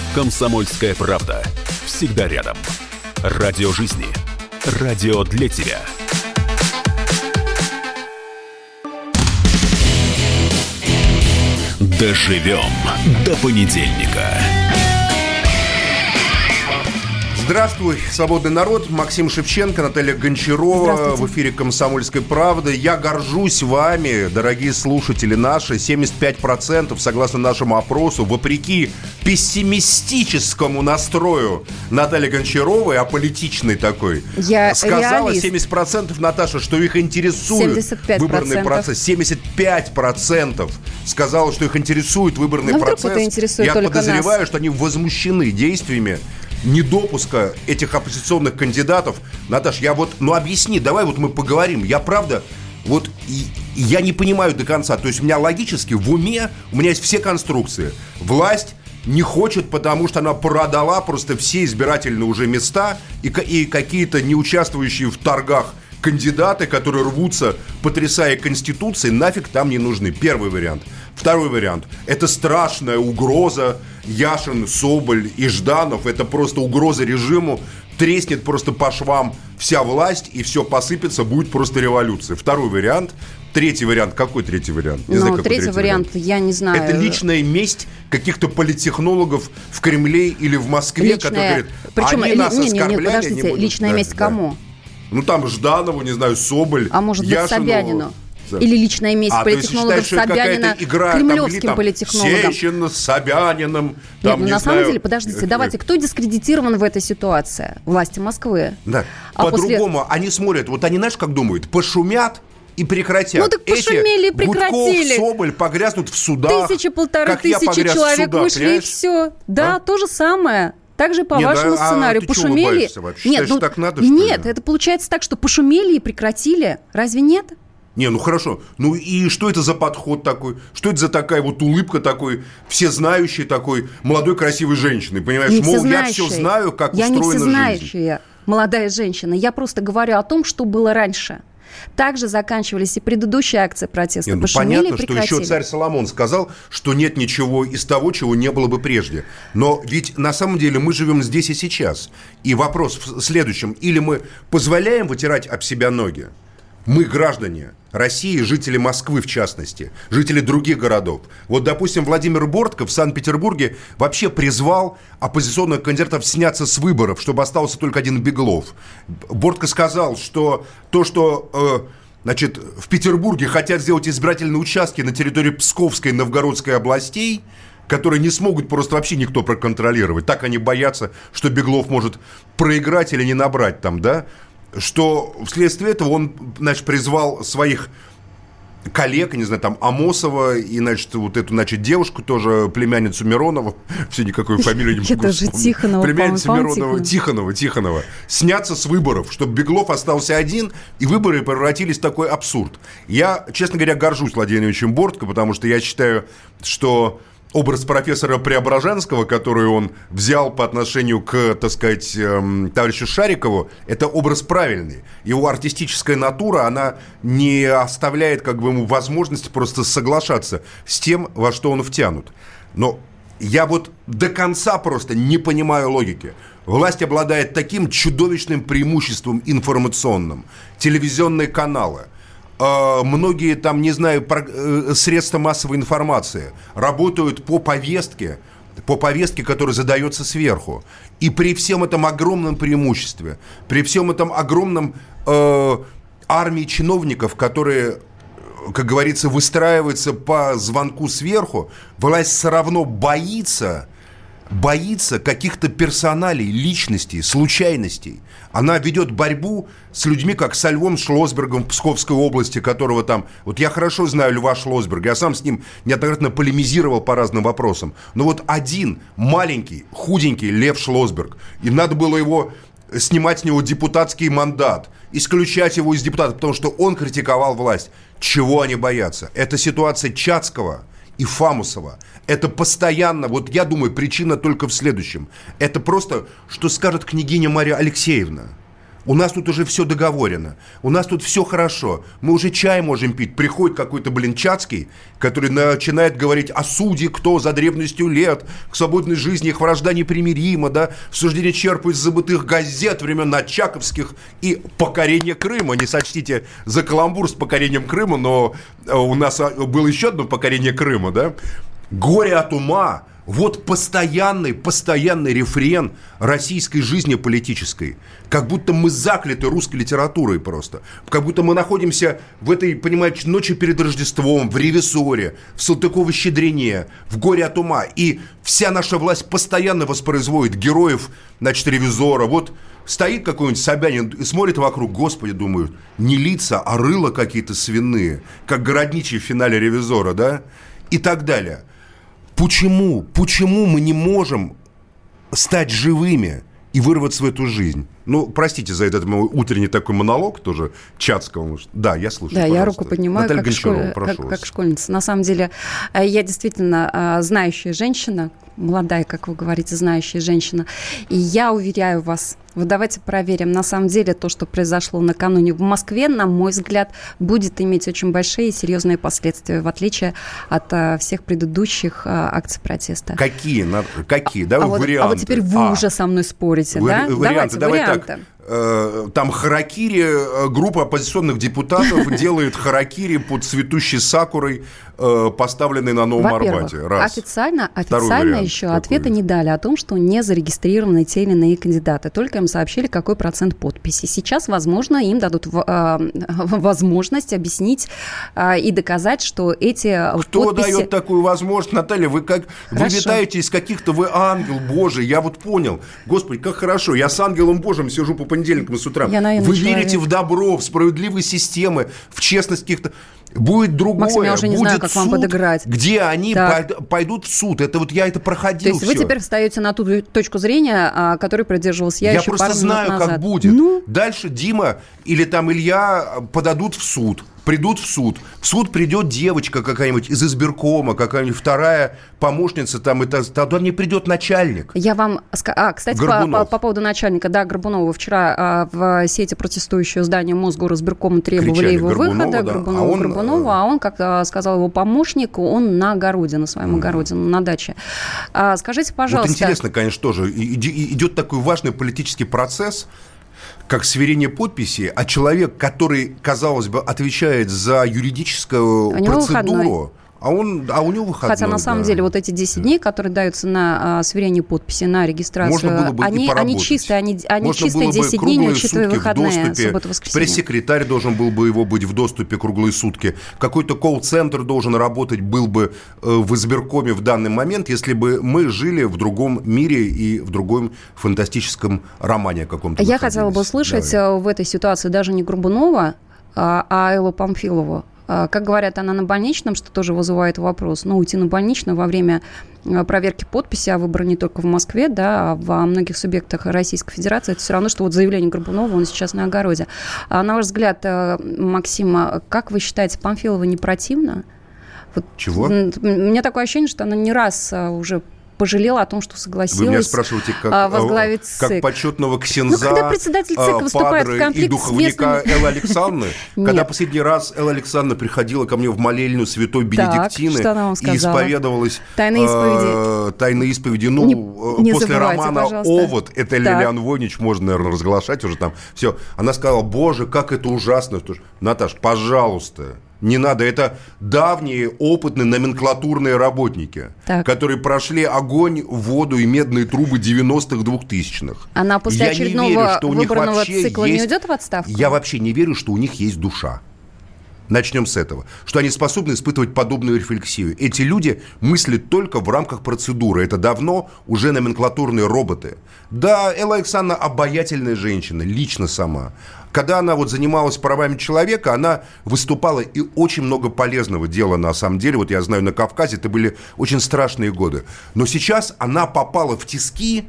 «Комсомольская правда». Всегда рядом. Радио жизни. Радио для тебя. Доживем до понедельника. Здравствуй, свободный народ. Максим Шевченко, Наталья Гончарова в эфире «Комсомольской правды». Я горжусь вами, дорогие слушатели наши. 75% согласно нашему опросу, вопреки пессимистическому настрою Натальи Гончаровой, аполитичной такой, Я сказала реалист. 70% Наташа, что их интересует 75%. выборный процесс. 75% сказала, что их интересует выборный Ну, вдруг процесс. Я подозреваю, нас. что они возмущены действиями недопуска этих оппозиционных кандидатов. Наташ, я вот, ну объясни, давай вот мы поговорим. Я правда, вот и, и я не понимаю до конца. То есть у меня логически в уме, у меня есть все конструкции. Власть не хочет, потому что она продала просто все избирательные уже места и, и какие-то не участвующие в торгах кандидаты, которые рвутся, потрясая Конституцией, нафиг там не нужны. Первый вариант. Второй вариант. Это страшная угроза. Яшин, Соболь и Жданов. Это просто угроза режиму. Треснет просто по швам вся власть, и все посыпется, будет просто революция. Второй вариант. Третий вариант. Какой третий вариант? Не знаю, Ну, какой третий вариант, я не знаю. Это личная месть каких-то политтехнологов в Кремле или в Москве, которые говорят, Причем, они ли- нас не, не, не, оскорбляли, не подождите, будут». личная Да, месть да. кому? Ну, там Жданову, не знаю, Соболь, А может быть, Яшину. Собянину? Или личная месть А, политтехнологов считаешь, Собянина игра, кремлевским там политтехнологам? Сечин с Собяниным. Нет, там, ну не на самом знаю, деле, подождите, давайте, кто дискредитирован в этой ситуации? Власти Москвы. Да. А после- По-другому они смотрят, вот они, знаешь, как думают, пошумят и прекратят. Ну так Эти пошумели и Гудков, прекратили. Соболь погрязнут в судах. Тысячи, полторы тысячи человек судах, вышли, и все. Да, А? то же самое. Также по Не, да, вашему а сценарию чё пошумели. вообще? Считаешь, ну, так надо, что ли? нет, это получается так, что пошумели и прекратили. Разве нет? Не, ну хорошо. Ну и что это за подход такой? Что это за такая вот улыбка такой, всезнающей такой молодой красивой женщины? Понимаешь, не мол, я все знаю, как Я не устроена жизнь. всезнающая молодая женщина. Я просто говорю о том, что было раньше. Также заканчивались и предыдущие акции протеста. Не, ну Пошумели понятно, что еще царь Соломон сказал, что нет ничего из того, чего не было бы прежде. Но ведь на самом деле мы живем здесь и сейчас. И вопрос в следующем. Или мы позволяем вытирать об себя ноги, мы, граждане России, жители Москвы в частности, жители других городов. Вот, допустим, Владимир Бортко в Санкт-Петербурге вообще призвал оппозиционных кандидатов сняться с выборов, чтобы остался только один Беглов. Бортко сказал, что то, что... э, Значит, в Петербурге хотят сделать избирательные участки на территории Псковской и Новгородской областей, которые не смогут просто вообще никто проконтролировать. Так они боятся, что Беглов может проиграть или не набрать там, да? Что вследствие этого он, значит, призвал своих коллег, не знаю, там, Амосова и, значит, вот эту, значит, девушку тоже, племянницу Миронова, <laughs> все никакой фамилию не могу вспомнить. Тихонова, Племянница Миронова, Тихонова, Тихонова. Сняться с выборов, чтобы Беглов остался один, и выборы превратились в такой абсурд. Я, честно говоря, горжусь Владимировичем Бортко, потому что я считаю, что образ профессора Преображенского, который он взял по отношению к, так сказать, эм, товарищу Шарикову, это образ правильный. Его артистическая натура, она не оставляет как бы ему возможности просто соглашаться с тем, во что он втянут. Но я вот до конца просто не понимаю логики. Власть обладает таким чудовищным преимуществом информационным. Телевизионные каналы – многие там, не знаю, э, средства массовой информации работают по повестке, по повестке, которая задается сверху. И при всем этом огромном преимуществе, при всем этом огромном э, армии чиновников, которые как говорится, выстраиваются по звонку сверху, власть все равно боится, боится каких-то персоналей, личностей, случайностей. Она ведет борьбу с людьми, как со Львом Шлосбергом в Псковской области, которого там... Вот я хорошо знаю Льва Шлосберга, я сам с ним неоднократно полемизировал по разным вопросам. Но вот один маленький, худенький Лев Шлосберг, и надо было его снимать с него депутатский мандат, исключать его из депутата, потому что он критиковал власть. Чего они боятся? Это ситуация Чацкого и Фамусова. Это постоянно, вот я думаю, причина только в следующем. Это просто, что скажет княгиня Мария Алексеевна. У нас тут уже все договорено. У нас тут все хорошо. Мы уже чай можем пить. Приходит какой-то, блин, Чацкий, который начинает говорить о суде, кто за древностью лет, к свободной жизни их вражда непримирима, да, суждение черпают из забытых газет времен Очаковских и покорение Крыма. Не сочтите за каламбур с покорением Крыма, но э, у нас а, было еще одно покорение Крыма, да. Горе от ума. Вот постоянный, постоянный рефрен российской жизни политической. Как будто мы закляты русской литературой просто. Как будто мы находимся в этой, понимаете, ночи перед Рождеством, в Ревизоре, в Салтыково-Щедрине, в Горе от ума. И вся наша власть постоянно воспроизводит героев, значит, Ревизора. Вот стоит какой-нибудь Собянин и смотрит вокруг, господи, думаю, не лица, а рыла какие-то свиные, как городничий в финале Ревизора, да? И так далее. Почему? Почему мы не можем стать живыми и вырваться в эту жизнь? Ну, простите за этот мой утренний такой монолог тоже Чацкого. Да, я слушаю. Да, я пожалуйста. руку поднимаю, Наталья как, школь- прошу как, вас. как школьница. На самом деле, э, я действительно э, знающая женщина, молодая, как вы говорите, знающая женщина. И я уверяю вас, вот давайте проверим. На самом деле, то, что произошло накануне в Москве, на мой взгляд, будет иметь очень большие и серьезные последствия, в отличие от э, всех предыдущих э, акций протеста. Какие? На- Какие? Давай а, вот, варианты. а вот теперь вы А. уже со мной спорите, Вари- да? Варианты. Давайте, Давай варианты. так. Э, Там харакири, э, группа оппозиционных депутатов <laughs> делает харакири под цветущей сакурой, э, поставленной на Новом Арбате. Раз. официально, официально еще какой? ответа не дали о том, что не зарегистрированы те или иные кандидаты. Только им сообщили, какой процент подписей. Сейчас, возможно, им дадут э, возможность объяснить э, и доказать, что эти Кто подписи... дает такую возможность, Наталья? Вы как вы Хорошо. витаете из каких-то вы ангел Божий. Я вот понял. Господи, как хорошо. Я с ангелом Божьим сижу по понедельникам с утра. Я наивный вы человек. верите в добро, в справедливые системы, в честность каких-то. Будет другое. Максим, я уже не будет знаю, как вам суд, подыграть. Где они пойд- пойдут в суд. Это вот я это То проходил есть вы всё. теперь встаете на ту точку зрения, а, которой придерживался я, Я еще просто пару минут знаю, назад. как будет. Ну, Дальше Дима или там Илья подадут в суд. Придут в суд. В суд придет девочка какая-нибудь из избиркома, какая-нибудь вторая помощница там, это, тогда не придет начальник. Я вам... А, кстати, по, Горбунов. по- по поводу начальника, да, Горбунова. Вчера а, в сети протестующего здания Мосгоризбиркома требовали Кричали его Горбунова, выхода, да. Горбунова, А он, Горбунова, а он, как а, сказал его помощник, он на огороде, на своем огороде, на даче. А, скажите, пожалуйста... Вот интересно, конечно, тоже. И- и- Идет такой важный политический процесс, как сверение подписи, а человек, который, казалось бы, отвечает за юридическую процедуру, выходной. А он, а у него выходной. Хотя на самом да. деле вот эти 10 дней, которые даются на а, сверение подписи, на регистрацию, Можно было бы они, они чистые, они, они Можно чистые было бы 10 дней, не учитывая выходные, доступе. субботу, воскресенье. Пресс-секретарь должен был бы его быть в доступе круглые сутки. Какой-то колл-центр должен работать был бы э, в избиркоме в данный момент, если бы мы жили в другом мире и в другом фантастическом романе каком-то. Я хотела бы услышать Давай. э, в этой ситуации даже не Горбунова, а а Эллу Памфилову. А, Как говорят, она на больничном, что тоже вызывает вопрос. Но уйти на больничном во время э, проверки подписи о выборах не только в Москве, да, а во многих субъектах Российской Федерации, это все равно, что вот заявление Горбунова, он сейчас на огороде. А на ваш взгляд, э, Максима, как вы считаете, Памфилова не противно? Вот, Чего? У меня такое ощущение, что она не раз а, уже пожалела о том, что согласилась Вы меня спрашиваете, как, а, возглавить э, как ЦИК. почетного ксенза, Ну, когда председатель ЦИК э, выступает в падре конфликт и с духовника местными- Эллы Александры, <laughs> когда последний раз Элла Александровна приходила ко мне в молельню Святой Бенедиктины и исповедовалась Тайные э, тайные исповеди. Ну, после романа. «Овод», это. Лилиан Войнич, можно, наверное, разглашать уже там. Все. Она сказала, боже, как это ужасно. Наташ, пожалуйста, не надо. Это давние, опытные номенклатурные работники, Так. которые прошли огонь, воду и медные трубы 90-х, 2000-х. Она после Я не очередного верю, что у них выбранного вообще цикла не есть- уйдет в отставку? Я вообще не верю, что у них есть душа. Начнем с этого. Что они способны испытывать подобную рефлексию. Эти люди мыслят только в рамках процедуры. Это давно уже номенклатурные роботы. Да, Элла Александровна обаятельная женщина, лично сама. Когда она вот занималась правами человека, она выступала и очень много полезного дела на самом деле. Вот я знаю, на Кавказе это были очень страшные годы. Но сейчас она попала в тиски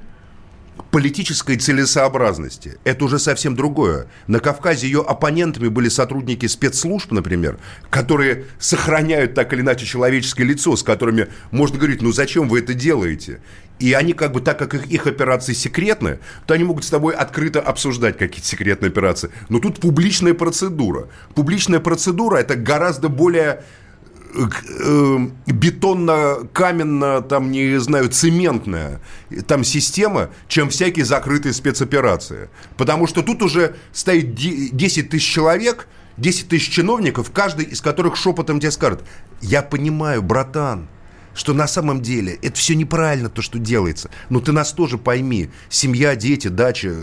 политической целесообразности. Это уже совсем другое. На Кавказе ее оппонентами были сотрудники спецслужб, например, которые сохраняют так или иначе человеческое лицо, с которыми можно говорить, ну зачем вы это делаете? И они как бы, так как их, их операции секретны, то они могут с тобой открыто обсуждать какие-то секретные операции. Но тут публичная процедура. Публичная процедура – это гораздо более бетонно-каменно, там, не знаю, цементная там система, чем всякие закрытые спецоперации. Потому что тут уже стоит де- 10 тысяч человек, 10 тысяч чиновников, каждый из которых шепотом тебе скажет, я понимаю, братан, что на самом деле это все неправильно, то, что делается. Но ты нас тоже пойми. Семья, дети, дача,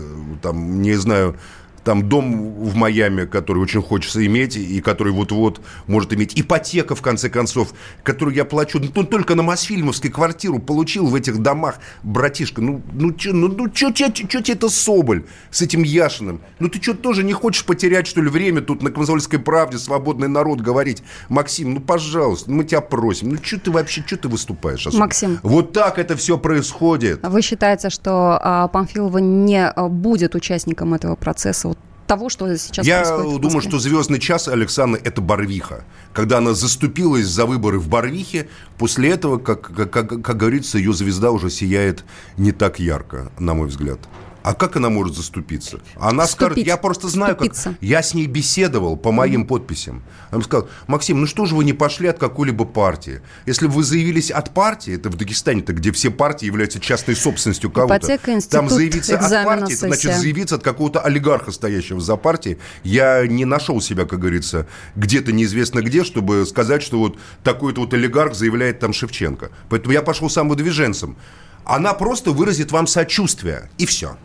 там, не знаю, там дом в Майами, который очень хочется иметь, и который вот-вот может иметь. Ипотека, в конце концов, которую я плачу. Ну, только на Мосфильмовской квартиру получил в этих домах. Братишка, ну, ну, чё, ну, ну чё, чё, чё, чё тебе это Соболь с этим Яшиным? Ну, ты что, тоже не хочешь потерять, что ли, время тут на «Комсомольской правде» свободный народ говорить? Максим, ну, пожалуйста, мы тебя просим. Ну, что ты вообще, что ты выступаешь? особо? Максим. Вот так это все происходит. Вы считаете, что а, Памфилова не а, будет участником этого процесса, того, что сейчас Я происходит в думаю, что звездный час Александры – это Барвиха. Когда она заступилась за выборы в Барвихе, после этого, как, как, как- как говорится, ее звезда уже сияет не так ярко, на мой взгляд. А как она может заступиться? Она скажет, Вступить. я просто знаю, как... Вступиться. Я с ней беседовал по моим подписям. Она сказала, Максим, ну что же вы не пошли от какой-либо партии? Если бы вы заявились от партии, это в Дагестане-то, где все партии являются частной собственностью кого-то. Ипотека, Там институт заявиться от партии, это значит заявиться от какого-то олигарха, стоящего за партией. Я не нашел себя, как говорится, где-то неизвестно где, чтобы сказать, что вот такой-то вот олигарх заявляет там Шевченко. Поэтому я пошел самовыдвиженцем. Она просто выразит вам сочувствие, и все.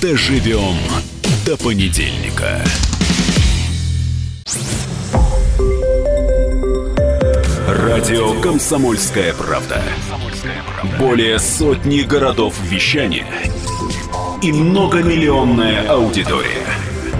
Доживем до понедельника. Радио «Комсомольская правда». Более сотни городов вещания и многомиллионная аудитория.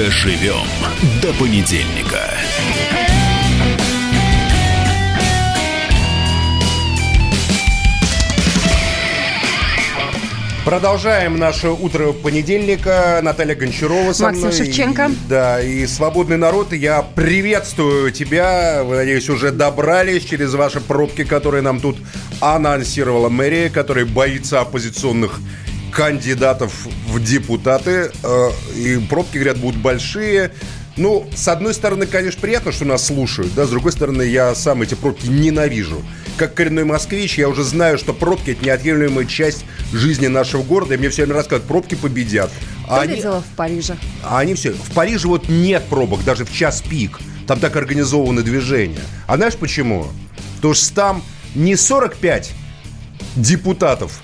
Доживем до понедельника. Продолжаем наше утро понедельника. Наталья Гончарова со Максим мной. Шевченко. И- да, и «Свободный народ». Я приветствую тебя. Вы, надеюсь, уже добрались через ваши пробки, которые нам тут анонсировала мэрия, которая боится оппозиционных кандидатов в депутаты. Э, И пробки, говорят, будут большие. Ну, с одной стороны, конечно, приятно, что нас слушают, да, с другой стороны, я сам эти пробки ненавижу. Как коренной москвич, я уже знаю, что пробки – это неотъемлемая часть жизни нашего города, и мне все время рассказывают, пробки победят. А они, видела в Париже? а они все. В Париже вот нет пробок, даже в час пик. Там так организовано движение. А знаешь почему? Потому что там не 45 депутатов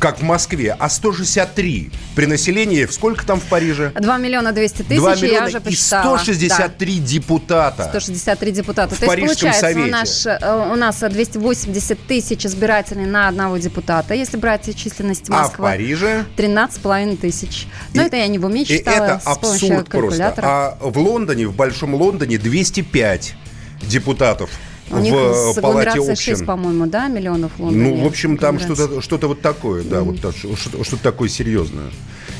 как в Москве, а 163 при населении. Сколько там в Париже? 2 миллиона 200 тысяч, 2 я миллиона уже и посчитала. 163 депутата. 163 депутата. В То есть, Парижском получается, у совете. нас, э, у нас 280 тысяч избирателей на одного депутата. Если брать численность А в Москвы, Париже 13,5 тысяч. Но И- это я не в уме И считала это с помощью абсурд просто. А в Лондоне, в Большом Лондоне 205 депутатов У них в с палате общин. 6, по-моему, да, миллионов в Лондоне. Ну, в общем, там что-то что вот такое, да, вот так, что- что-то такое серьезное.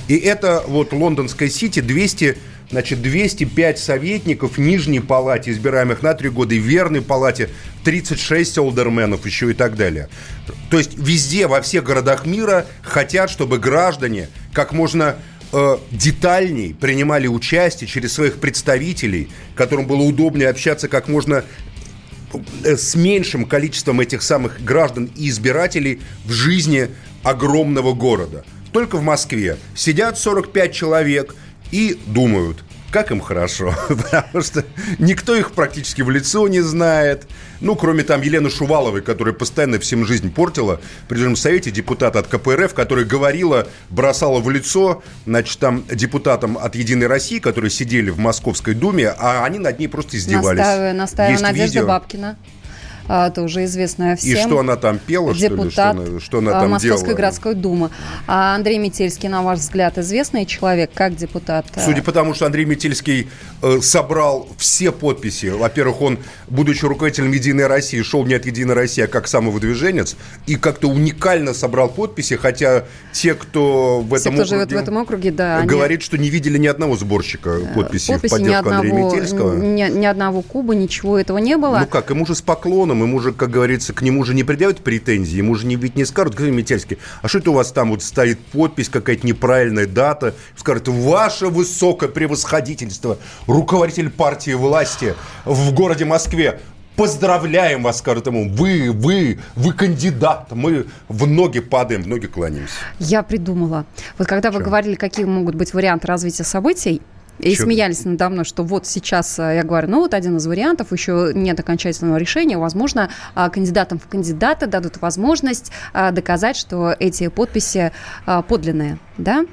И это вот лондонская Сити 200, значит, 205 советников в Нижней палате, избираемых на три года, и в Верной палате 36 олдерменов еще и так далее. То есть везде, во всех городах мира хотят, чтобы граждане как можно э, детальней принимали участие через своих представителей, которым было удобнее общаться как можно с меньшим количеством этих самых граждан и избирателей в жизни огромного города. Только в Москве сидят 45 человек и думают, как им хорошо, <laughs> потому что никто их практически в лицо не знает. Ну, кроме там Елены Шуваловой, которая постоянно всем жизнь портила, при Президентском совете депутата от КПРФ, которая говорила, бросала в лицо, значит, там депутатам от Единой России, которые сидели в Московской Думе, а они над ней просто издевались. Настаиваю, настаиваю. Есть Надежда видео. Бабкина. А, это уже известная всем. И что она там пела, что ли? депутат Что она, что она а, там Московской делала? городской думы. А Андрей Метельский, на ваш взгляд, известный человек, как депутат? э, Судя по тому, что Андрей Метельский э, собрал все подписи, во-первых, он, будучи руководителем «Единой России», шел не от «Единой России», а как самовыдвиженец, и как-то уникально собрал подписи, хотя те, кто в Все, этом кто живет в округе, этом округе, да. они- говорит, что не видели ни одного сборщика подписей в подписи ни поддержку Андрея одного, Метельского. ни, ни одного куба, ничего этого не было. Ну как, ему же с поклоном, ему же, как говорится, к нему же не предъявят претензии, ему же не, ведь не скажут, господин Метельский, а что это у вас там вот стоит подпись, какая-то неправильная дата, скажут, ваше высокое превосходительство, руководитель партии власти в городе Москве, Поздравляем вас, скажут ему. Вы, вы, вы кандидат. Мы в ноги падаем, в ноги кланяемся. Я придумала. Вот когда вы Чё? говорили, какие могут быть варианты развития событий, и Чё? смеялись надо мной, что вот сейчас э, я говорю, ну вот один из вариантов, еще нет окончательного решения, возможно, а, кандидатам в кандидаты дадут возможность а, доказать, что эти подписи а, подлинные, да?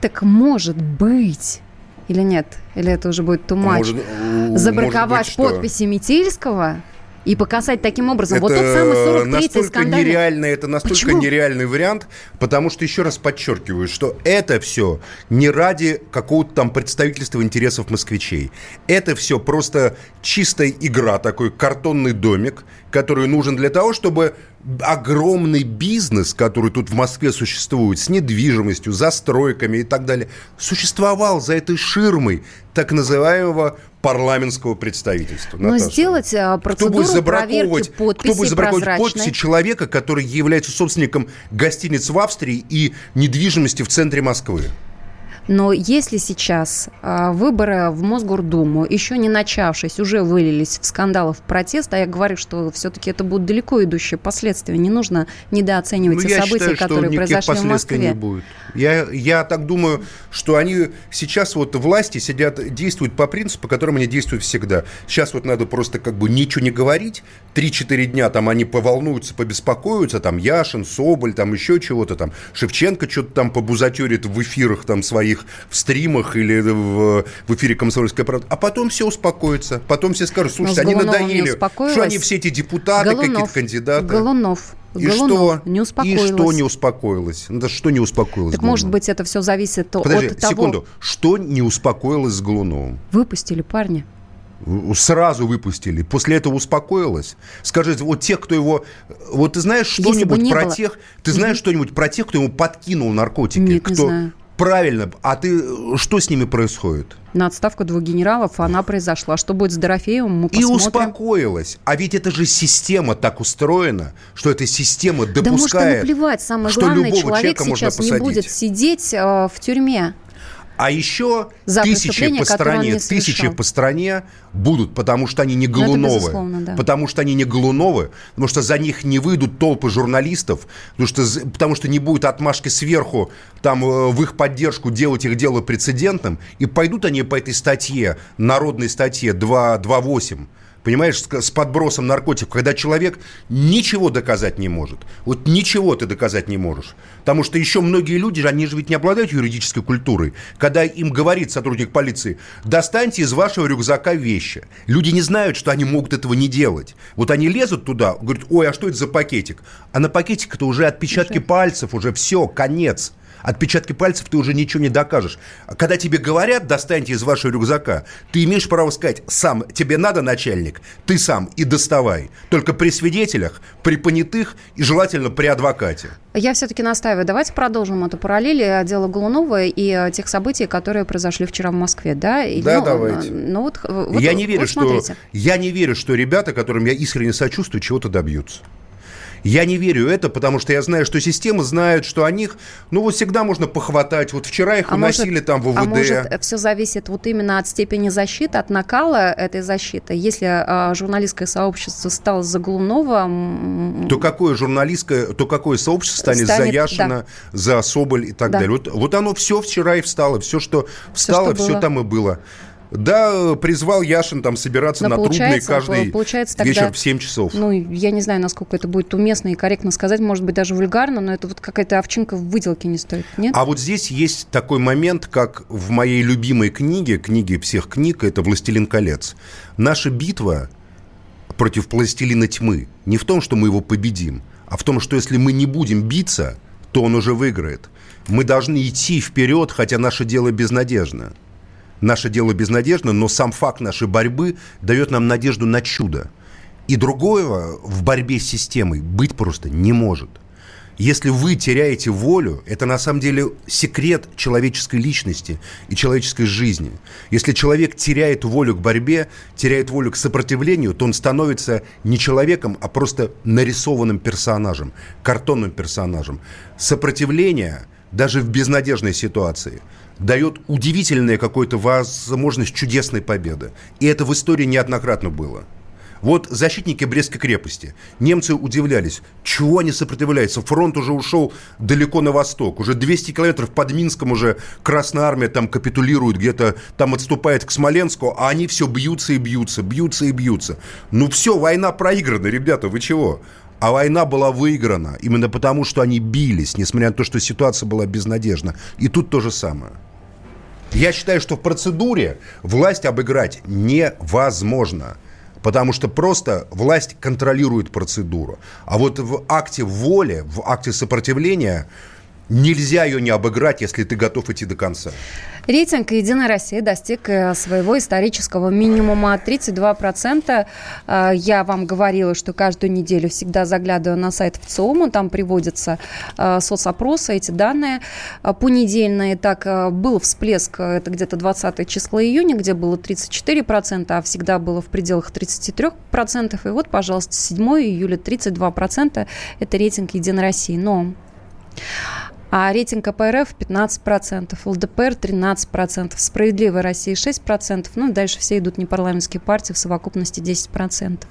Так может быть или нет? Или это уже будет? Может, э, Забраковать может быть, что? подписи Метельского и показать таким образом вот это тот самый 43-й настолько скандальный... нереальный, это настолько Почему? нереальный вариант, потому что еще раз подчеркиваю, что это все не ради какого-то там представительства интересов москвичей. Это все просто чистая игра, такой картонный домик, который нужен для того, чтобы огромный бизнес, который тут в Москве существует, с недвижимостью, застройками и так далее, существовал за этой ширмой так называемого парламентского представительства. Но Наташа. сделать а, Кто будет процедуру проверки забраковывать, кто будет забраковывать подписи человека, который является собственником гостиниц в Австрии и недвижимости в центре Москвы? Но если сейчас а, выборы в Мосгордуму, еще не начавшись, уже вылились в скандалы, в протест, а я говорю, что все-таки это будут далеко идущие последствия. Не нужно недооценивать те Ну, я события, считаю, которые произошли в Москве. не будет. Я, я так думаю, что они сейчас вот власти сидят, действуют по принципу, по которому они действуют всегда. Сейчас вот надо просто как бы ничего не говорить. Три-четыре дня там они поволнуются, побеспокоятся, там Яшин, Соболь, там еще чего-то там. Шевченко что-то там побузатерит в эфирах там своих, в стримах или в, в эфире «Комсомольская правда». А потом все успокоится. Потом все скажут, слушайте, они не надоели. Что они все эти депутаты, какие-то кандидаты. Голунов, И Голунов что? не И успокоилась. что не успокоилось? Да что не успокоилось? Так с может быть это все зависит Подожди, от того, секунду. Что не успокоилось с Голуновым? выпустили парня. Сразу выпустили. После этого успокоилось. Скажите, вот тех, кто его... Вот ты знаешь что-нибудь не про было. тех... Ты знаешь что-нибудь про тех, кто ему подкинул наркотики? Нет, не кто... знаю. Правильно. А ты... Что с ними происходит? На отставку двух генералов она произошла. Что будет с Дорофеевым, мы И посмотрим. успокоилась. А ведь это же система так устроена, что эта система Да может, ему допускает... плевать. Самое что главное, любого человек человека можно сейчас не посадить. будет сидеть э, в тюрьме. А еще За тысячи по стране, не тысячи по стране будут, потому что они не Ну, Голуновы. да. Потому что они не Голуновы, потому что за них не выйдут толпы журналистов, потому что, потому что не будет отмашки сверху там э, в их поддержку делать их дело прецедентным. И пойдут они по этой статье, народной статье 2, 2.8, понимаешь, с, подбросом наркотиков, когда человек ничего доказать не может. Вот ничего ты доказать не можешь. Потому что еще многие люди, они же ведь не обладают юридической культурой. Когда им говорит сотрудник полиции, достаньте из вашего рюкзака вещи. Люди не знают, что они могут этого не делать. Вот они лезут туда, говорят, ой, а что это за пакетик? А на пакетике-то уже отпечатки пальцев, уже все, конец. Отпечатки пальцев ты уже ничего не докажешь. А Когда тебе говорят, достаньте из вашего рюкзака, ты имеешь право сказать, сам, тебе надо начальник, ты сам и доставай. Только при свидетелях, при понятых и желательно при адвокате. Я все-таки настаиваю. Давайте продолжим эту параллель э, дела Голунова и э, тех событий, которые произошли вчера в Москве, да? И, Да, ну, давайте. э, Ну, вот, вот- я не верю, вот что смотрите. я не верю, что ребята, которым я искренне сочувствую, чего-то добьются. Я не верю это, потому что я знаю, что система знает, что о них, ну вот всегда можно похватать. Вот вчера их А уносили может- там в УВД. А может, все зависит вот именно от степени защиты, от накала этой защиты. Если а, журналистское сообщество стало за Голунова, то какое журналистское, то какое сообщество станет, за Станет, Яшина, за Соболь и так Да. далее. Вот, вот оно все вчера и встало, все, что встало, что все, там и было. Да, призвал Яшин там собираться Но на получается, каждый получается тогда- вечер в 7 часов. ну, я не знаю, насколько это будет уместно и корректно сказать, может быть, даже вульгарно, но это вот какая-то овчинка в выделке не стоит, нет? А вот здесь есть такой момент, как в моей любимой книге, книге всех книг, это «Властелин колец». Наша битва против пластилина тьмы не в том, что мы его победим, а в том, что если мы не будем биться, то он уже выиграет. Мы должны идти вперед, хотя наше дело безнадежно. Наше дело безнадежно, но сам факт нашей борьбы дает нам надежду на чудо. И другого в борьбе с системой быть просто не может. Если вы теряете волю, это на самом деле секрет человеческой личности и человеческой жизни. Если человек теряет волю к борьбе, теряет волю к сопротивлению, то он становится не человеком, а просто нарисованным персонажем, картонным персонажем. Сопротивление, даже в безнадежной ситуации, дает удивительную какую-то возможность чудесной победы. И это в истории неоднократно было. Вот защитники Брестской крепости. Немцы удивлялись, чего они сопротивляются. Фронт уже ушел далеко на восток. Уже 200 километров под Минском уже Красная Армия там капитулирует, где-то там отступает к Смоленску, а они все бьются и бьются, бьются и бьются. Ну все, война проиграна, ребята, вы чего? А война была выиграна именно потому, что они бились, несмотря на то, что ситуация была безнадежна. И тут то же самое. Я считаю, что в процедуре власть обыграть невозможно. Потому что просто власть контролирует процедуру. А вот в акте воли, в акте сопротивления нельзя ее не обыграть, если ты готов идти до конца. Рейтинг «Единая Россия» достиг э, своего исторического минимума 32%. Э, Я вам говорила, что каждую неделю всегда заглядываю на сайт ВЦИОМа, там приводятся э, соцопросы, эти данные э, понедельные. Так, э, был всплеск, э, это где-то 20 числа июня, где было 34%, а всегда было в пределах 33%. И вот, пожалуйста, 7 июля 32%. Это рейтинг «Единой России». Но а рейтинг КПРФ 15%, ЛДПР 13%, Справедливая Россия 6%, ну и дальше все идут непарламентские партии в совокупности 10%.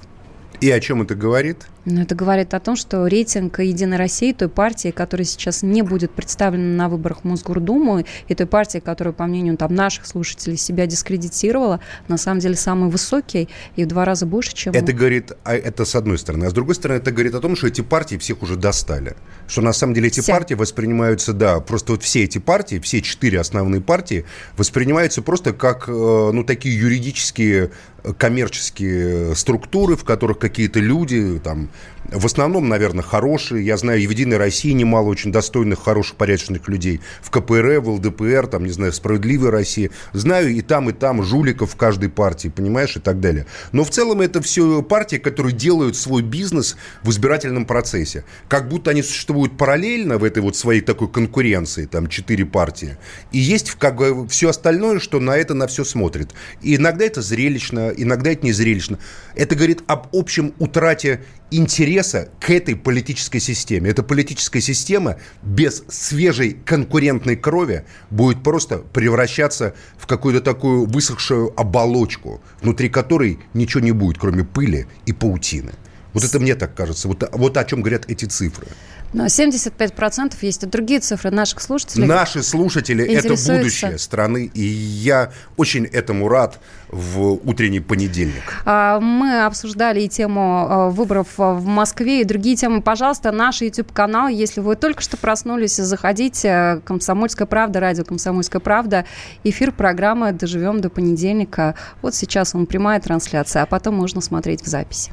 И о чем это говорит? Но это говорит о том, что рейтинг «Единой России», той партии, которая сейчас не будет представлена на выборах в Мосгордуму, и той партии, которая, по мнению там, наших слушателей, себя дискредитировала, на самом деле самый высокий и в два раза больше, чем... Это говорит, а это с одной стороны. А с другой стороны, это говорит о том, что эти партии всех уже достали. Что на самом деле эти Все. партии воспринимаются, да, просто вот все эти партии, все четыре основные партии воспринимаются просто как, э, ну, такие юридические, э, коммерческие структуры, в которых какие-то люди, там, в основном, наверное, хорошие. Я знаю, и в «Единой России» немало очень достойных, хороших, порядочных людей. В КПРФ, в ЛДПР, там, не знаю, в «Справедливой России». Знаю и там, и там жуликов в каждой партии, понимаешь, и так далее. Но в целом это все партии, которые делают свой бизнес в избирательном процессе. Как будто они существуют параллельно в этой вот своей такой конкуренции, там, четыре партии. И есть как бы все остальное, что на это на все смотрит. И иногда это зрелищно, иногда это не зрелищно. Это говорит об общем утрате интереса к этой политической системе. Эта политическая система без свежей конкурентной крови будет просто превращаться в какую-то такую высохшую оболочку, внутри которой ничего не будет, кроме пыли и паутины. Вот это мне так кажется. Вот, вот о чем говорят эти цифры. Но 75% есть и другие цифры наших слушателей. Наши слушатели – это будущее страны, и я очень этому рад в утренний понедельник. А, мы обсуждали и тему а, выборов в Москве, и другие темы. Пожалуйста, наш YouTube-канал, если вы только что проснулись, заходите. «Комсомольская правда», радио «Комсомольская правда». Эфир программы «Доживем до понедельника». Вот сейчас он прямая трансляция, а потом можно смотреть в записи.